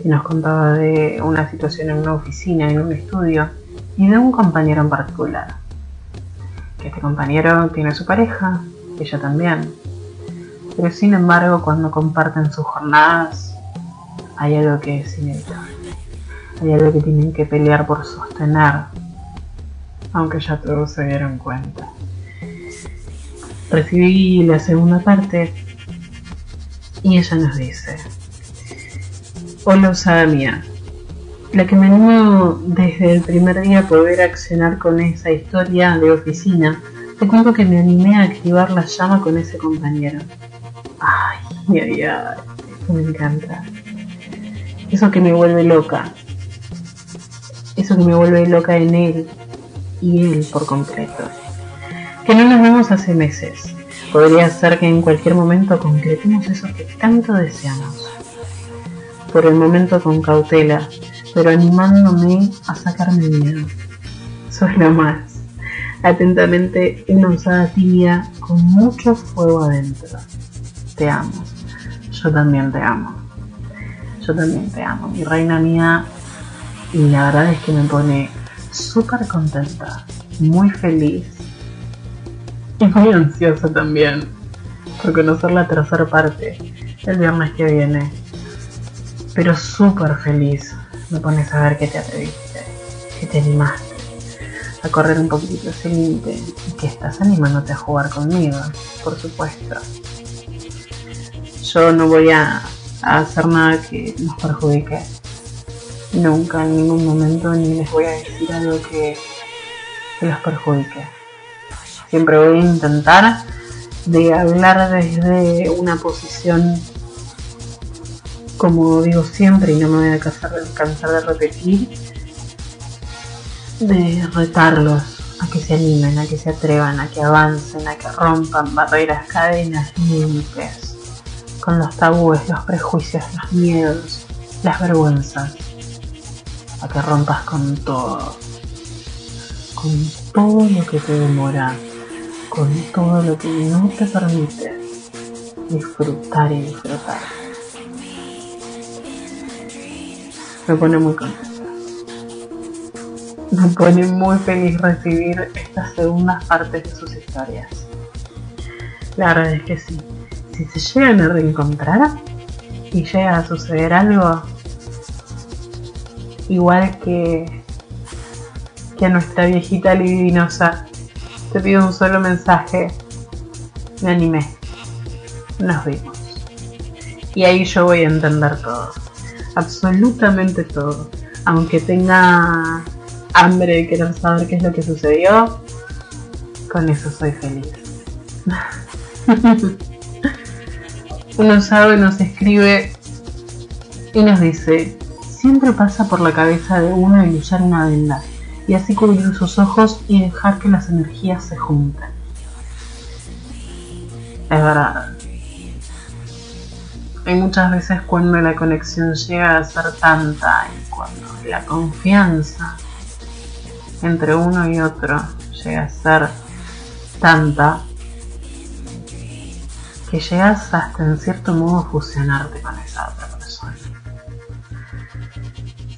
que nos contaba de una situación en una oficina, en un estudio, y de un compañero en particular. Que este compañero tiene su pareja, ella también. Pero sin embargo, cuando comparten sus jornadas, hay algo que es inevitable. Hay algo que tienen que pelear por sostener, aunque ya todos se dieron cuenta. Recibí la segunda parte y ella nos dice, Hola usada la que me animó desde el primer día a poder accionar con esa historia de oficina, te cuento que me animé a activar la llama con ese compañero. Ay, ay, ay, me encanta. Eso que me vuelve loca, eso que me vuelve loca en él y él por completo. Que no nos vemos hace meses. Podría ser que en cualquier momento concretemos eso que tanto deseamos. Por el momento con cautela, pero animándome a sacarme miedo. Sos más. Atentamente, una usada tibia con mucho fuego adentro. Te amo. Yo también te amo. Yo también te amo. Mi reina mía, y la verdad es que me pone súper contenta, muy feliz y muy ansiosa también por conocer la tercera parte el viernes que viene. pero súper feliz me pones a ver que te atreviste, que te animaste a correr un poquito ese límite y que estás animándote a jugar conmigo, por supuesto. Yo no voy a, hacer nada que nos perjudique. Nunca, en ningún momento, ni les voy a decir algo que, los perjudique. Siempre voy a intentar de hablar desde una posición, como digo siempre, y no me voy a cansar de repetir, de retarlos a que se animen, a que se atrevan, a que avancen, a que rompan barreras, cadenas, límites, con los tabúes, los prejuicios, los miedos, las vergüenzas, a que rompas con todo, con todo lo que te demora, con todo lo que no te permite disfrutar y disfrutar. Me pone muy contento me pone muy feliz recibir estas segundas partes de sus historias. La verdad es que sí, si se llegan a reencontrar y llega a suceder algo, igual que, que a nuestra viejita libidinosa, te pido un solo mensaje, me animé, nos vimos. Y ahí yo voy a entender todo, absolutamente todo, aunque tenga hambre de querer saber qué es lo que sucedió, con eso soy feliz. Uno sabe, nos escribe y nos dice, siempre pasa por la cabeza de uno el usar una venda y así cubrir sus ojos y dejar que las energías se junten. Es verdad. Hay muchas veces cuando la conexión llega a ser tanta y cuando la confianza entre uno y otro llega a ser tanta que llegas hasta en cierto modo fusionarte con esa otra persona.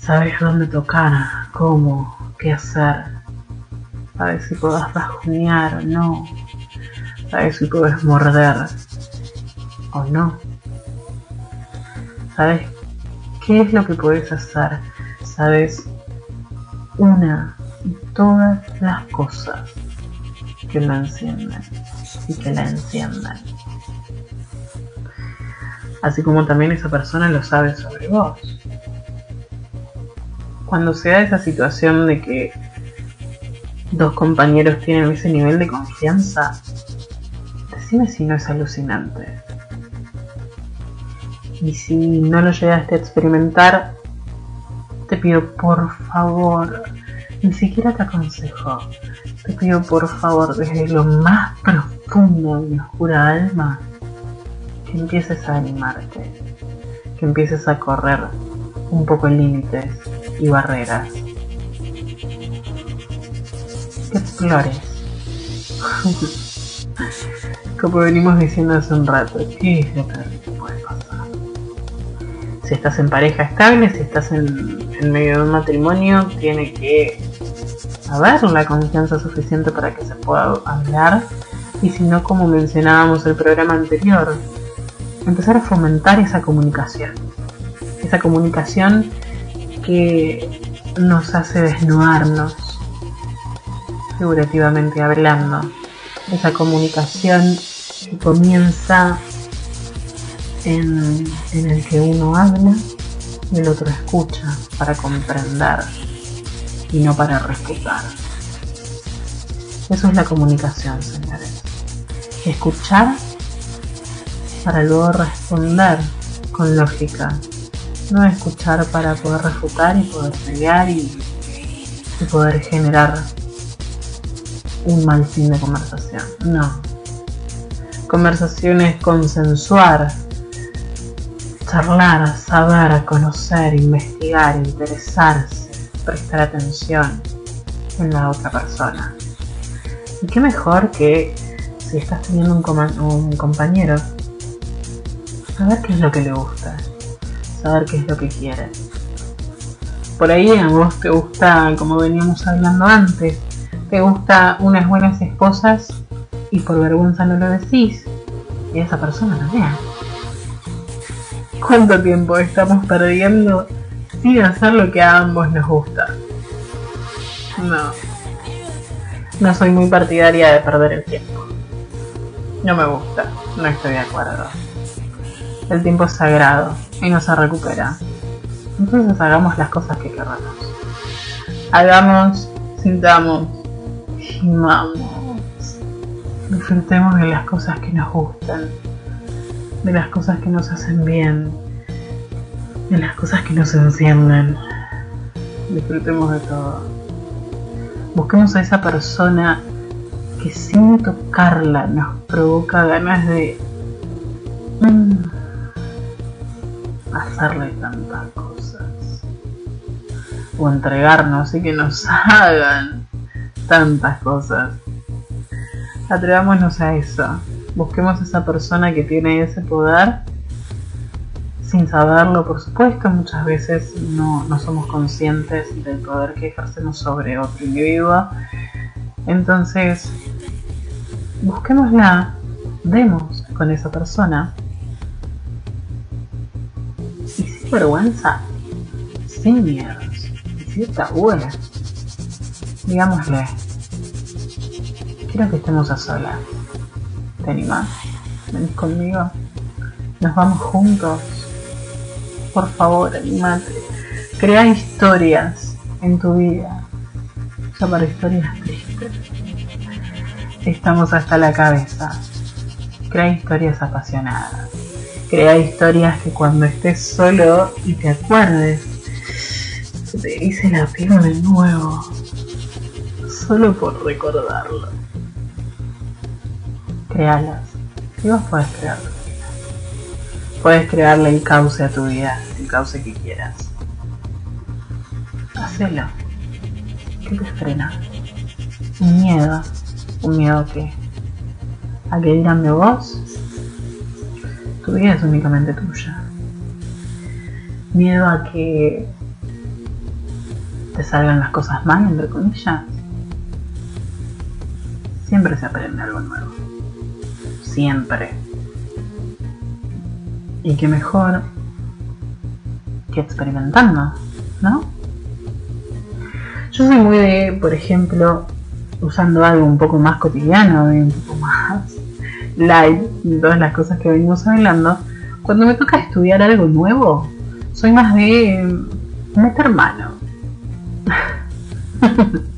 Sabes dónde tocar, cómo, qué hacer. Sabes si podés bajonear o no. Sabes si puedes morder o no. Sabes qué es lo que puedes hacer. Sabes una todas las cosas que lo encienden y que la enciendan. Así como también esa persona lo sabe sobre vos. Cuando se da esa situación de que dos compañeros tienen ese nivel de confianza, decime si no es alucinante. Y si no lo llegaste a experimentar, te pido por favor ni siquiera te aconsejo. Te pido por favor desde lo más profundo de mi oscura alma que empieces a animarte, que empieces a correr un poco límites y barreras. Que explores. Como venimos diciendo hace un rato, ¿qué es lo que puede pasar? Si estás en pareja estable, si estás en, en medio de un matrimonio, tiene que haber la confianza suficiente para que se pueda hablar y si no, como mencionábamos el programa anterior, empezar a fomentar esa comunicación. Esa comunicación que nos hace desnudarnos, figurativamente hablando. Esa comunicación que comienza en, en el que uno habla y el otro escucha para comprender y no para respetar. Eso es la comunicación, señores. Escuchar para luego responder con lógica. No escuchar para poder refutar y poder pelear y, poder generar un mal fin de conversación. No. Conversación es consensuar, charlar, saber, conocer, investigar, interesarse prestar atención en la otra persona. Y qué mejor que si estás teniendo un, compañero, saber qué es lo que le gusta, saber qué es lo que quiere. Por ahí a vos te gusta, como veníamos hablando antes, te gusta unas buenas esposas y por vergüenza no lo decís. Y esa persona también. cuánto tiempo estamos perdiendo sin hacer lo que a ambos nos gusta. No. No soy muy partidaria de perder el tiempo. No me gusta, no estoy de acuerdo. El tiempo es sagrado y no se recupera. Entonces hagamos las cosas que queramos. Hagamos, sintamos, gimamos. Disfrutemos de las cosas que nos gustan, de las cosas que nos hacen bien, de las cosas que nos encienden. Disfrutemos de todo. Busquemos a esa persona que sin tocarla nos provoca ganas de mm, hacerle tantas cosas o entregarnos y que nos hagan tantas cosas. Atrevámonos a eso. Busquemos a esa persona que tiene ese poder sin saberlo, por supuesto. Muchas veces no, no somos conscientes del poder que ejercemos sobre otro individuo. Entonces, busquémosla, demos con esa persona. Vergüenza, sin miedos, si está buena, digámosle, quiero que estemos a solas. ¿Te animás? ¿Venís conmigo? Nos vamos juntos. Por favor, animate. Crea historias en tu vida. Ya para historias tristes estamos hasta la cabeza. Crea historias apasionadas. Crea historias que cuando estés solo y te acuerdes, te dice la piel de nuevo. Solo por recordarlo. Créalas. Y vos puedes crear. Puedes crearle el cauce a tu vida, el cauce que quieras. Hacelo. ¿Qué te frena? Miedo un miedo a que a que digan de vos tu vida es únicamente tuya. Miedo a que te salgan las cosas mal entre comillas. Siempre se aprende algo nuevo. Siempre. Y que mejor que experimentando ¿no? Yo soy muy de, por ejemplo, usando algo un poco más cotidiano un poco más light todas las cosas que venimos hablando, cuando me toca estudiar algo nuevo, soy más de meter mano.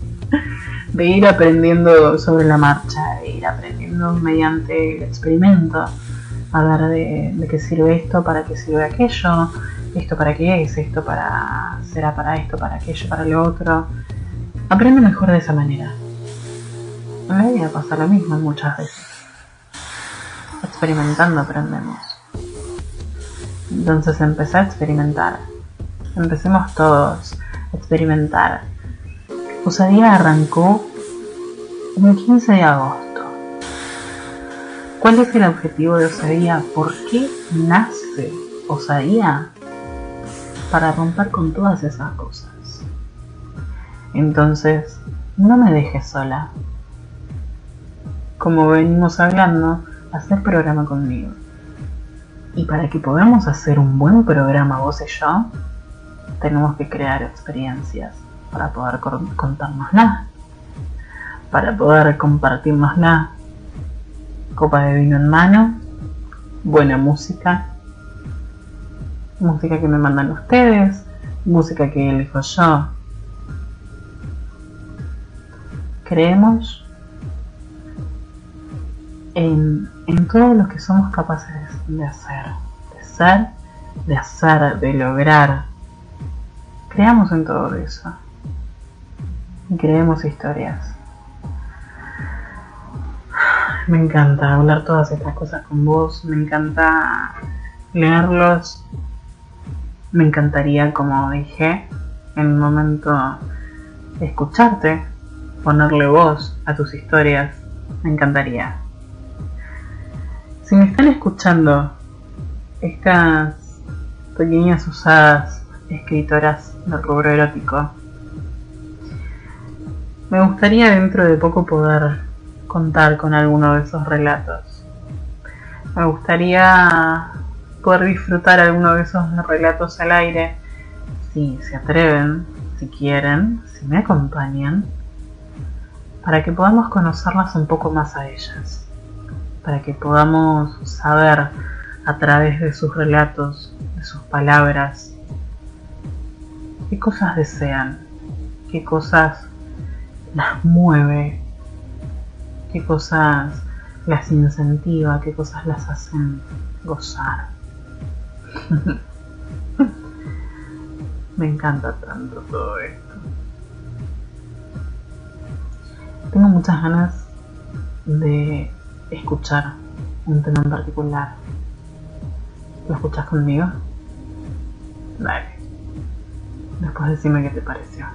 de ir aprendiendo sobre la marcha, de ir aprendiendo mediante el experimento, a ver de, de, qué sirve esto, para qué sirve aquello, esto para qué es, esto para será para esto, para aquello, para lo otro. Aprende mejor de esa manera. A mí me pasa lo mismo muchas veces. Experimentando aprendemos. Entonces empecé a experimentar. Empecemos todos a experimentar. Osadía arrancó el 15 de agosto. ¿Cuál es el objetivo de Osadía? ¿Por qué nace Osadía? Para romper con todas esas cosas. Entonces, no me dejes sola como venimos hablando, hacer programa conmigo. Y para que podamos hacer un buen programa vos y yo, tenemos que crear experiencias para poder contárnosla, para poder compartirnosla. Copa de vino en mano, buena música, música que me mandan ustedes, música que elijo yo. Creemos en, todo lo que somos capaces de hacer, de ser, de hacer, de lograr. Creamos en todo eso. Y creemos historias. Me encanta hablar todas estas cosas con vos, me encanta leerlos. Me encantaría, como dije, en un momento escucharte, ponerle voz a tus historias. Me encantaría. Si me están escuchando estas pequeñas usadas escritoras del rubro erótico, me gustaría dentro de poco poder contar con alguno de esos relatos. Me gustaría
poder disfrutar alguno de esos relatos al aire, si se atreven, si quieren, si me acompañan, para que podamos conocerlas un poco más a ellas, para que podamos saber a través de sus relatos, de sus palabras, qué cosas desean, qué cosas las mueve, qué cosas las incentiva, qué cosas las hacen gozar. Me encanta tanto todo esto. Tengo muchas ganas de escuchar un tema en particular. ¿Lo escuchas conmigo? Dale. Después decime qué te pareció.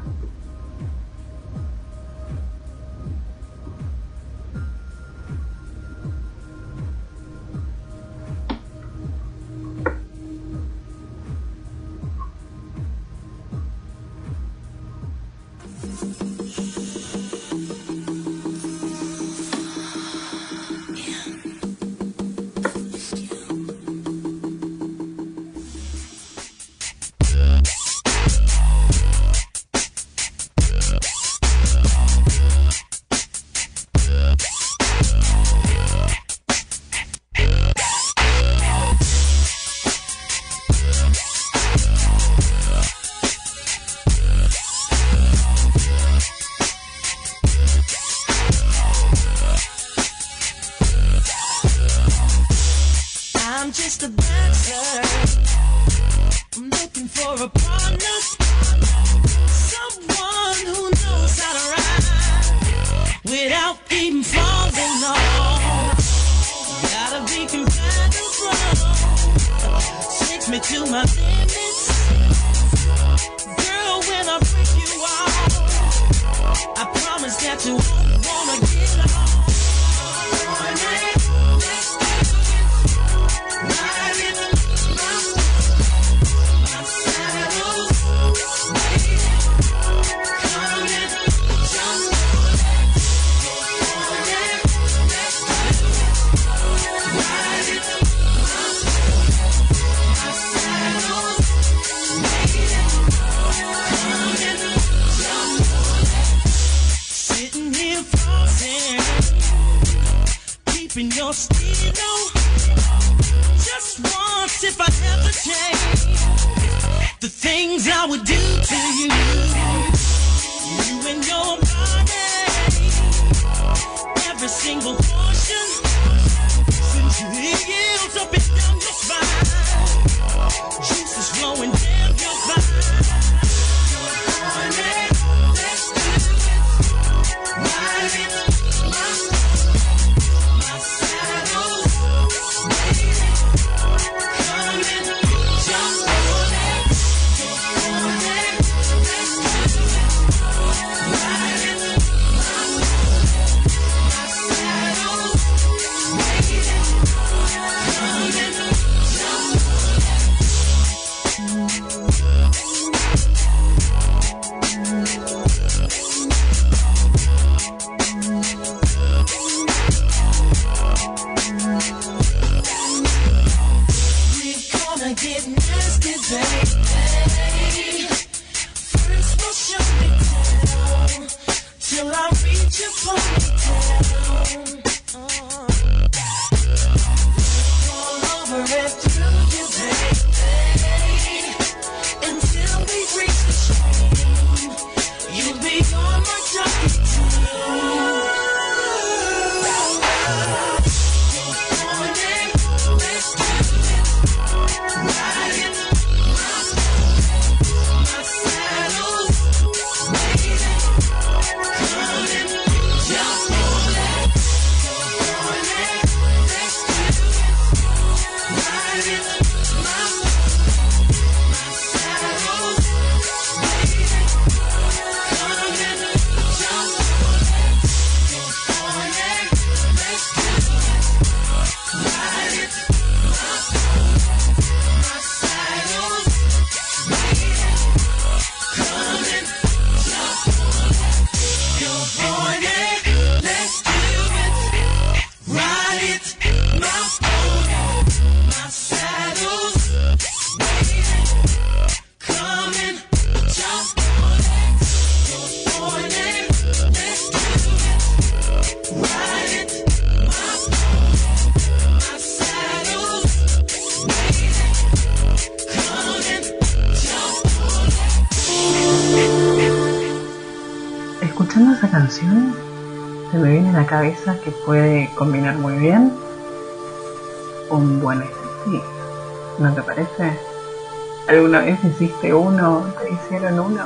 Hiciste uno? ¿Te hicieron uno?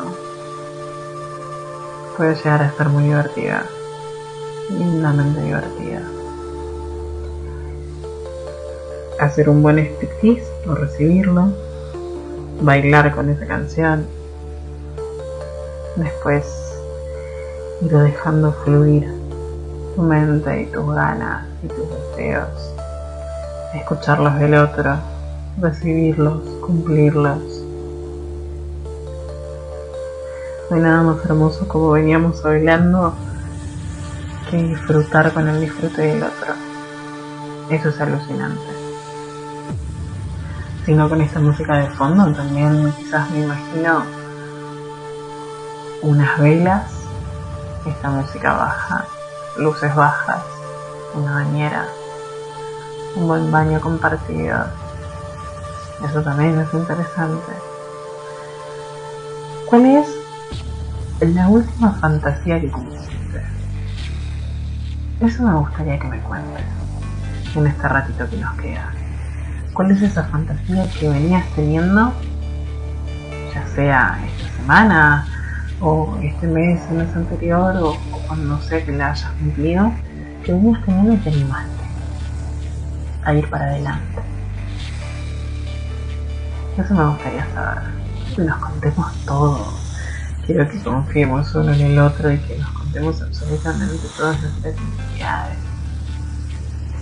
Puede llegar a estar muy divertida. Lindamente divertida. Hacer un buen striptease o recibirlo. Bailar con esa canción. Después ir dejando fluir tu mente y tus ganas y tus deseos. Escucharlos del otro recibirlos, cumplirlos. No hay nada más hermoso como veníamos hablando que disfrutar con el disfrute del otro. Eso es alucinante. Sino con esta música de fondo también quizás me imagino unas velas, esta música baja, luces bajas, una bañera, un buen baño compartido, eso también es interesante. ¿Cuál es la última fantasía que cumpliste? Eso me gustaría que me cuentes en este ratito que nos queda. ¿Cuál es esa fantasía que venías teniendo, ya sea esta semana, o este mes, el mes anterior, o, cuando sé que la hayas cumplido, que venías teniendo y te animaste a ir para adelante? Eso me gustaría saber. Que nos contemos todo. Quiero que confiemos uno en el otro y que nos contemos absolutamente todas nuestras necesidades.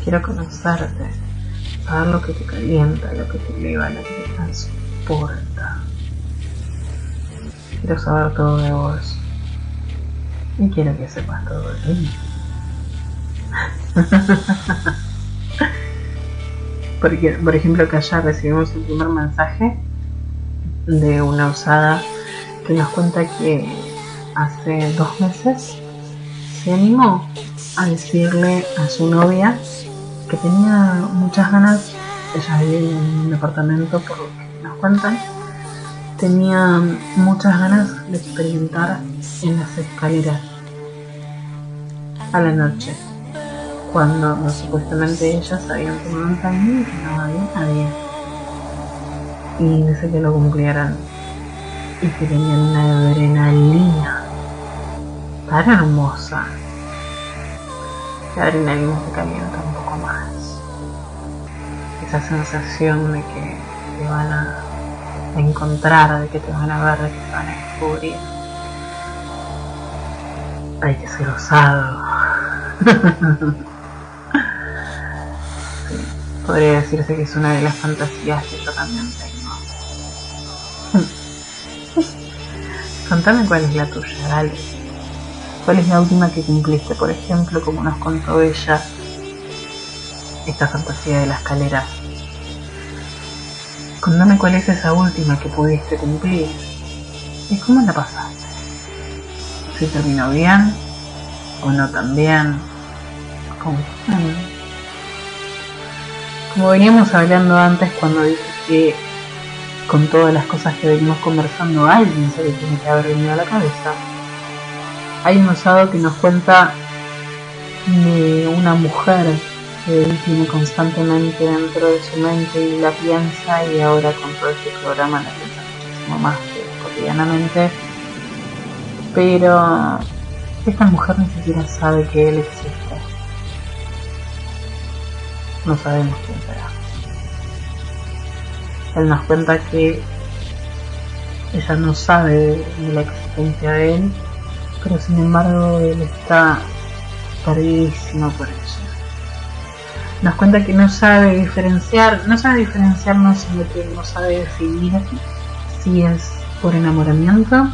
Quiero conocerte, saber lo que te calienta, lo que te eleva, lo que te transporta. Quiero saber todo de vos. Y quiero que sepas todo de mí. Porque, por ejemplo, que allá recibimos el primer mensaje de una usada que nos cuenta que hace dos meses se animó a decirle a su novia que tenía muchas ganas, ella vive en un departamento por lo que nos cuentan, tenía muchas ganas de experimentar en las escaleras a la noche cuando supuestamente ellas habían tomado un camino y que no había nadie. Y dice que lo cumplieran y que tenían una adrenalina tan hermosa. La adrenalina se calienta un poco más. Esa sensación de que te van a encontrar, de que te van a ver, de que te van a descubrir. Hay que ser osado. podría decirse que es una de las fantasías que yo también tengo. Contame cuál es la tuya, dale. ¿Cuál es la última que cumpliste, por ejemplo, como nos contó ella, esta fantasía de la escalera? Contame cuál es esa última que pudiste cumplir y cómo la pasaste. Si terminó bien o no tan bien. ¿Cómo? Como veníamos hablando antes cuando dije que con todas las cosas que venimos conversando alguien se le tiene que haber venido a la cabeza. Hay un osado que nos cuenta de una mujer que él tiene constantemente dentro de su mente y la piensa y ahora con todo este programa la piensa muchísimo más que cotidianamente. Pero esta mujer ni siquiera sabe que él existe no sabemos quién será. Él nos cuenta que ella no sabe de la existencia de él, pero sin embargo él está perdidísimo por ella. Nos cuenta que no sabe diferenciar, no sabe diferenciarnos, sino que no sabe definir si es por enamoramiento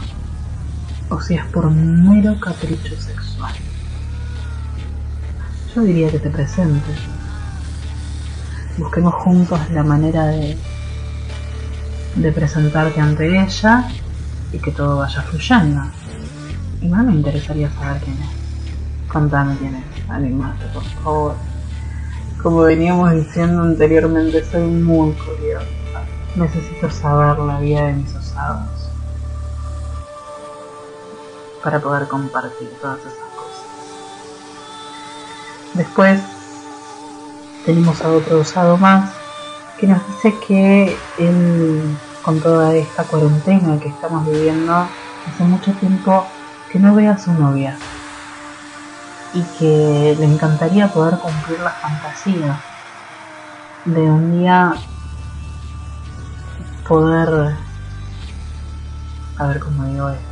o si es por mero capricho sexual. Yo diría que te presentes busquemos juntos la manera de, de presentarte ante ella y que todo vaya fluyendo. Y más me interesaría saber quién es. Contame quién es, animate por favor. Como veníamos diciendo anteriormente, soy muy curiosa. Necesito saber la vida de mis osados. para poder compartir todas esas cosas. Después tenemos a otro usado más que nos dice que él, con toda esta cuarentena que estamos viviendo, hace mucho tiempo que no ve a su novia y que le encantaría poder cumplir la fantasía de un día poder a ver cómo digo esto.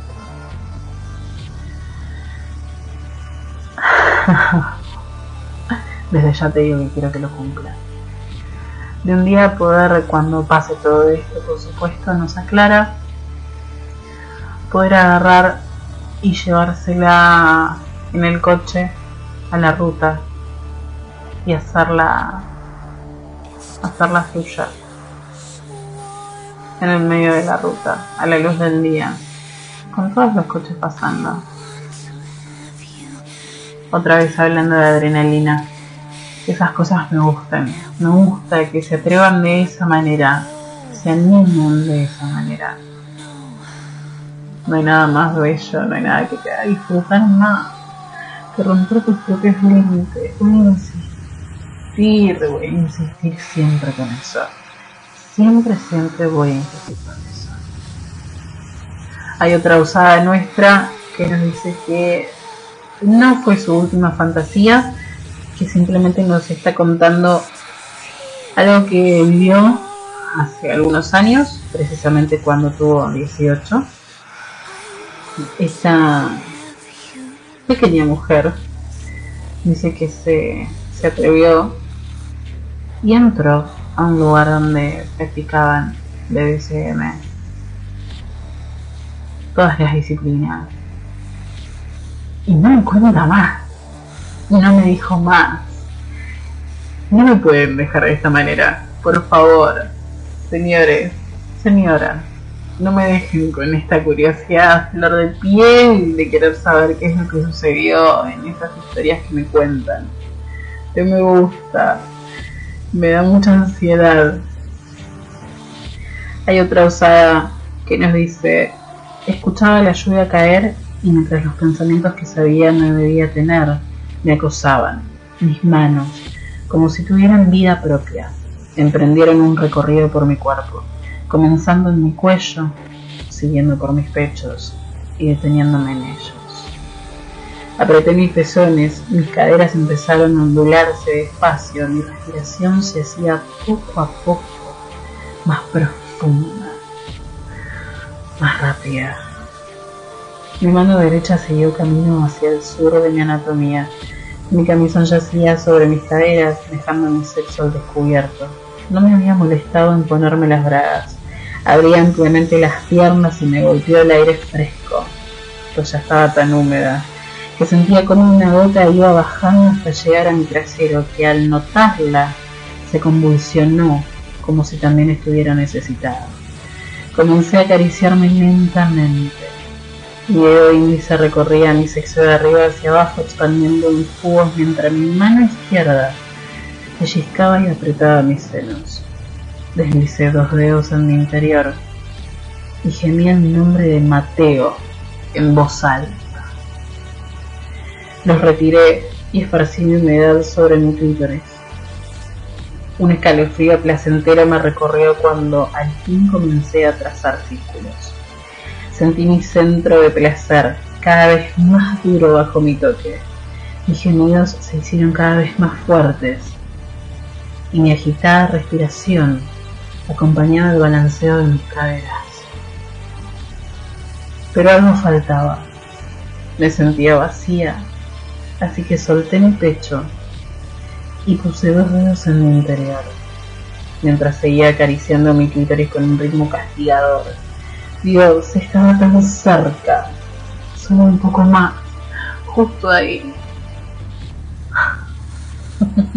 Desde ya te digo que quiero que lo cumpla de un día poder cuando pase todo esto por supuesto nos aclara poder agarrar y llevársela en el coche a la ruta y hacerla hacerla suya en el medio de la ruta a la luz del día con todos los coches pasando. Otra vez hablando de adrenalina esas cosas me gustan me gusta que se atrevan de esa manera se animen de esa manera no hay nada más bello, no hay nada que te haga disfrutar más que romper tus propios límites. Voy a insistir, voy a insistir siempre con eso. Siempre, siempre voy a insistir con eso. Hay otra usada nuestra que nos dice que no fue su última fantasía, simplemente nos está contando algo que vivió hace algunos años, precisamente cuando tuvo 18 esa pequeña mujer dice que se, se atrevió y entró a un lugar donde practicaban BDSM todas las disciplinas. Y no me cuenta más no me dijo más no me pueden dejar de esta manera por favor señores señora no me dejen con esta curiosidad flor de piel de querer saber qué es lo que sucedió en esas historias que me cuentan. Que me gusta, me da mucha ansiedad. Hay otra usada que nos dice, escuchaba la lluvia caer y mientras los pensamientos que sabía no debía tener me acosaban, mis manos, como si tuvieran vida propia, emprendieron un recorrido por mi cuerpo comenzando en mi cuello, siguiendo por mis pechos y deteniéndome en ellos. Apreté mis pezones, mis caderas empezaron a ondularse despacio, mi respiración se hacía poco a poco más profunda, más rápida. Mi mano derecha siguió camino hacia el sur de mi anatomía. Mi camisón yacía sobre mis caderas, dejando mi sexo al descubierto. No me había molestado en ponerme las bragas. Abrí ampliamente las piernas y me golpeó el aire fresco, pues ya estaba tan húmeda, que sentía como una gota iba bajando hasta llegar a mi trasero, que al notarla se convulsionó como si también estuviera necesitado. Comencé a acariciarme lentamente. Dedo índice recorría mi sexo de arriba hacia abajo, expandiendo mis jugos mientras mi mano izquierda pellizcaba y apretaba mis senos. Deslicé dos dedos en mi interior y gemía el nombre de Mateo en voz alta. Los retiré y esparcí mi humedad sobre mi clítoris. Un escalofrío placentero me recorrió cuando al fin comencé a trazar círculos. Sentí mi centro de placer cada vez más duro bajo mi toque. Mis gemidos se hicieron cada vez más fuertes y mi agitada respiración acompañaba el balanceo de mis caderas. Pero algo faltaba. Me sentía vacía, así que solté mi pecho y puse dos dedos en mi interior, mientras seguía acariciando mi clítoris con un ritmo castigador. Dios, estaba tan cerca, solo un poco más, justo ahí.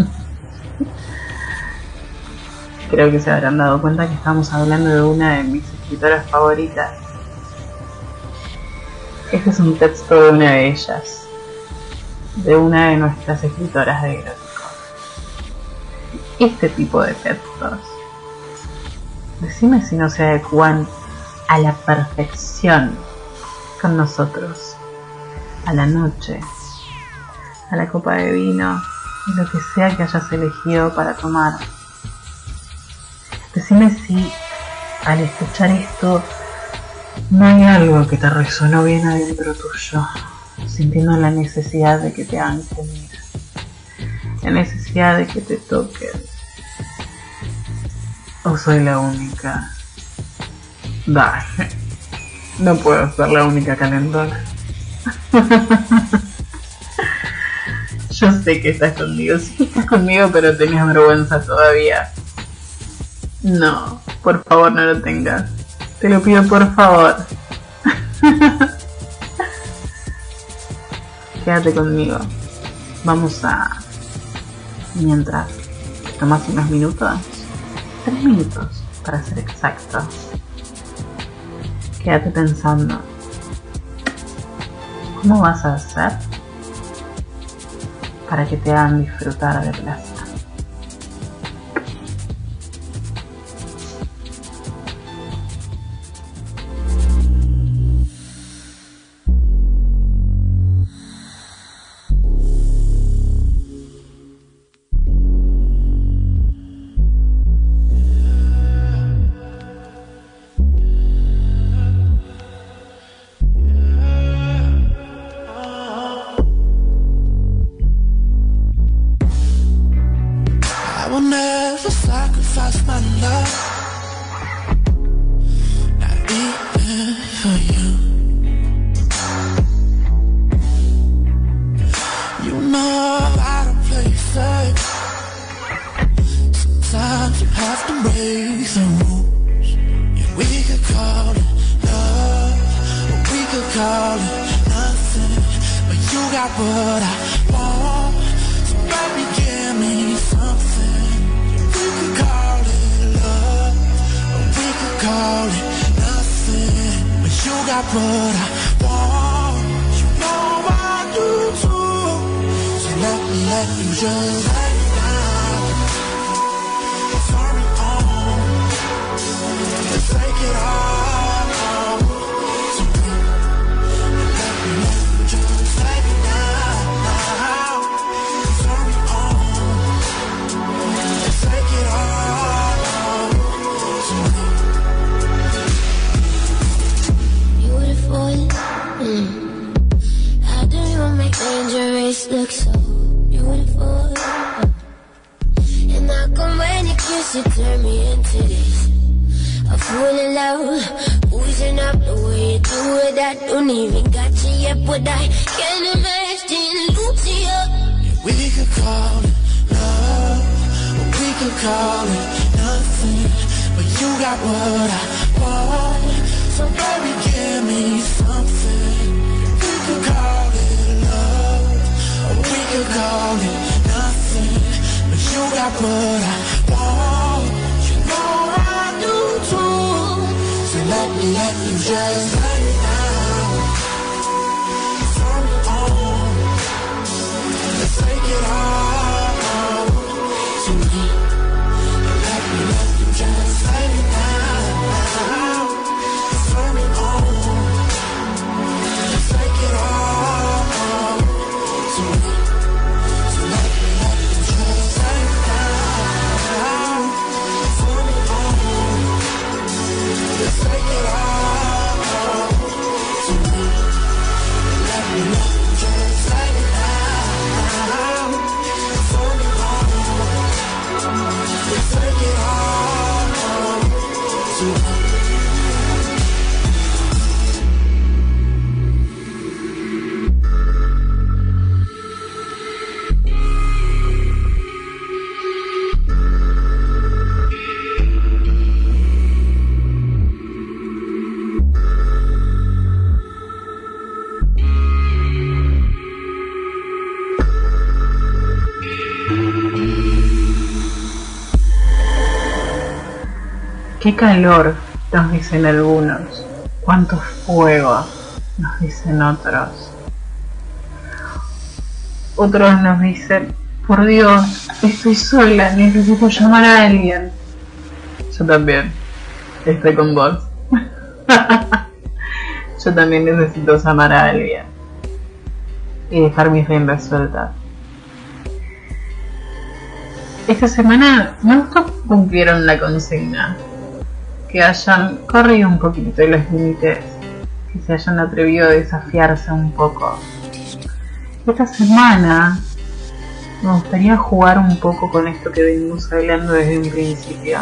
Creo que se habrán dado cuenta que estamos hablando de una de mis escritoras favoritas. Este es un texto de una de ellas, de una de nuestras escritoras de gráfico. Este tipo de textos, decime si no se adecuan a la perfección con nosotros
a la noche, a la copa de vino, lo que sea que hayas elegido para tomar. Decime si al escuchar esto no hay algo que te resonó bien adentro tuyo, sintiendo la necesidad de que te hagan comida, la necesidad de que te toquen. ¿O soy la única? Dale, no puedo ser la única calentona. Yo sé que estás conmigo, sí estás conmigo, pero tenías vergüenza todavía. No, por favor no lo tengas. Te lo pido por favor. Quédate conmigo. Vamos a... Mientras tomas unos minutos, tres minutos para ser exacto. Quédate pensando. ¿Cómo vas a hacer para que te hagan disfrutar de placer? calling nothing, but you got what I want. So baby, give me something. We could call it love, or we could call it nothing, but you got what I want. You know I do too. So let me, let me just let me down. Turn me on, take it all.
love. Oozing up the way you do it don't even got you yet But I can imagine losing you
We could call it love. Or we could call it nothing But you got what I want. So baby give me something. We could call it love. Or we could call it nothing But you got what I want. let you just Qué calor, nos dicen algunos. Cuánto fuego, nos dicen otros. Otros nos dicen, por Dios, estoy sola, necesito llamar a alguien. Yo también, estoy con vos. Yo también necesito llamar a alguien.
y dejar mis riendas sueltas. Esta semana gustó cumplieron la consigna, que hayan corrido un poquito los límites, que se hayan atrevido a desafiarse un poco. Esta semana me gustaría jugar un poco con esto que venimos hablando desde un principio,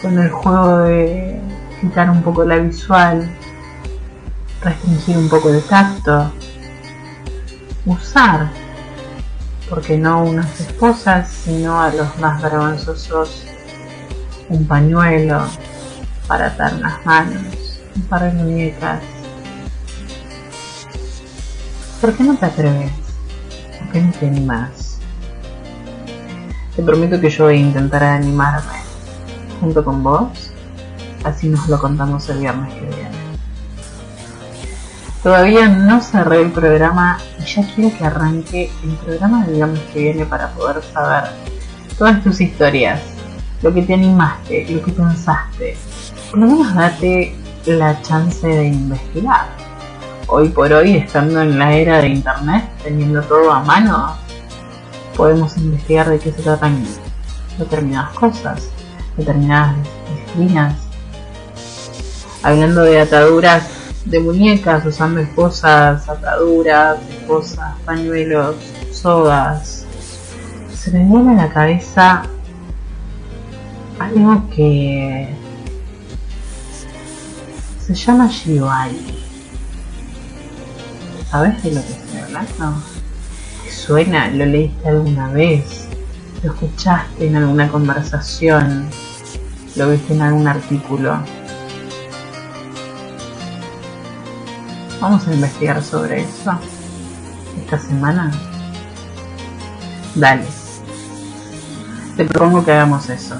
con el juego de quitar un poco la visual, restringir un poco de tacto, usar, porque no unas esposas, sino a los más vergonzosos, un pañuelo para atar las manos, un par de muñecas. ¿Por qué no te atreves? ¿Por qué no te animas? Te prometo que yo voy a intentar animarme junto con vos, así nos lo contamos el viernes que viene. Todavía no cerré el programa y ya quiero que arranque el programa del viernes que viene para poder saber todas tus historias, lo que te animaste, lo que pensaste. Lo menos date la chance de investigar. Hoy por hoy, estando en la era de internet, teniendo todo a mano, podemos investigar de qué se tratan determinadas cosas, determinadas disciplinas. Hablando de ataduras de muñecas, usando esposas, ataduras, esposas, pañuelos, sogas. Se me viene a la cabeza algo que se llama Shibari. ¿Sabes de lo que estoy hablando? ¿Te suena? ¿Lo leíste alguna vez? ¿Lo escuchaste en alguna conversación? ¿Lo viste en algún artículo? Vamos a investigar sobre eso esta semana. Dale. Te propongo que hagamos eso.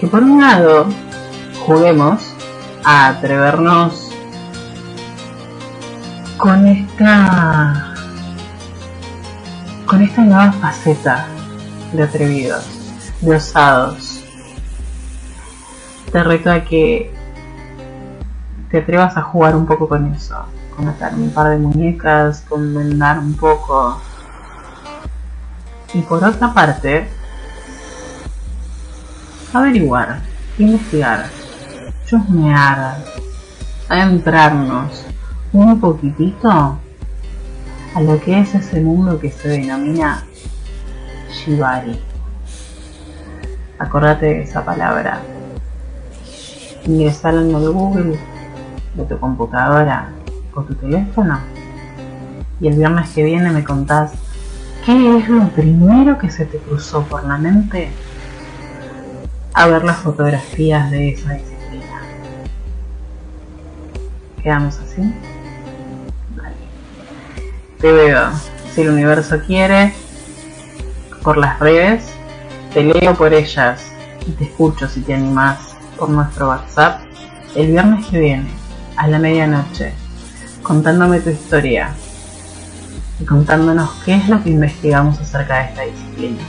Que por un lado juguemos atrevernos con esta con esta nueva faceta de atrevidos, de osados. Te reto a que te atrevas a jugar un poco con eso con atar un par de muñecas, con vendar un poco. Y por otra parte, averiguar, investigar, chusmear, adentrarnos un poquitito a lo que es ese mundo que se denomina Shibari. Acordate de esa palabra. Ingresar en el Google de tu computadora tu teléfono y el viernes que viene me contás qué es lo primero que se te cruzó por la mente a ver las fotografías de esa. ¿Quedamos así? Vale. Te veo, si el universo quiere, por las redes, te leo por ellas y te escucho si te animás por nuestro WhatsApp el viernes que viene a la medianoche contándome tu historia y contándonos qué es lo que investigamos acerca de esta disciplina.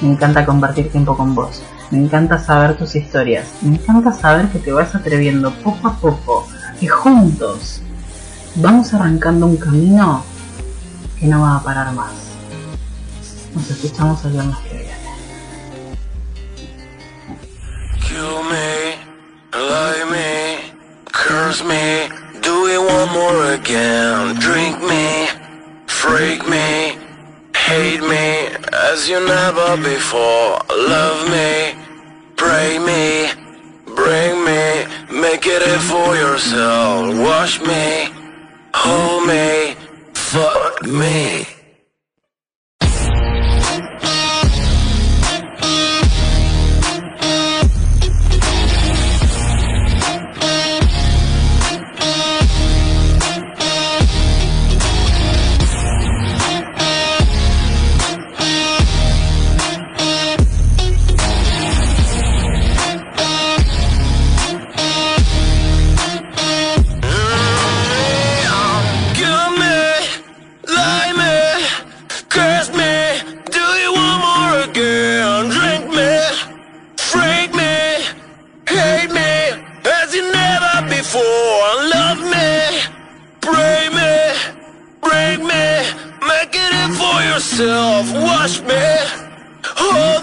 Me encanta compartir tiempo con vos, me encanta saber tus historias, me encanta saber que te vas atreviendo poco a poco y juntos vamos arrancando un camino que no va a parar más. Nos escuchamos el viernes que viene. Do it one more again Drink me, freak me, hate me As you never before Love me, pray me, bring me Make it it for yourself Wash me, hold me, fuck me.
myself, wash me. Oh,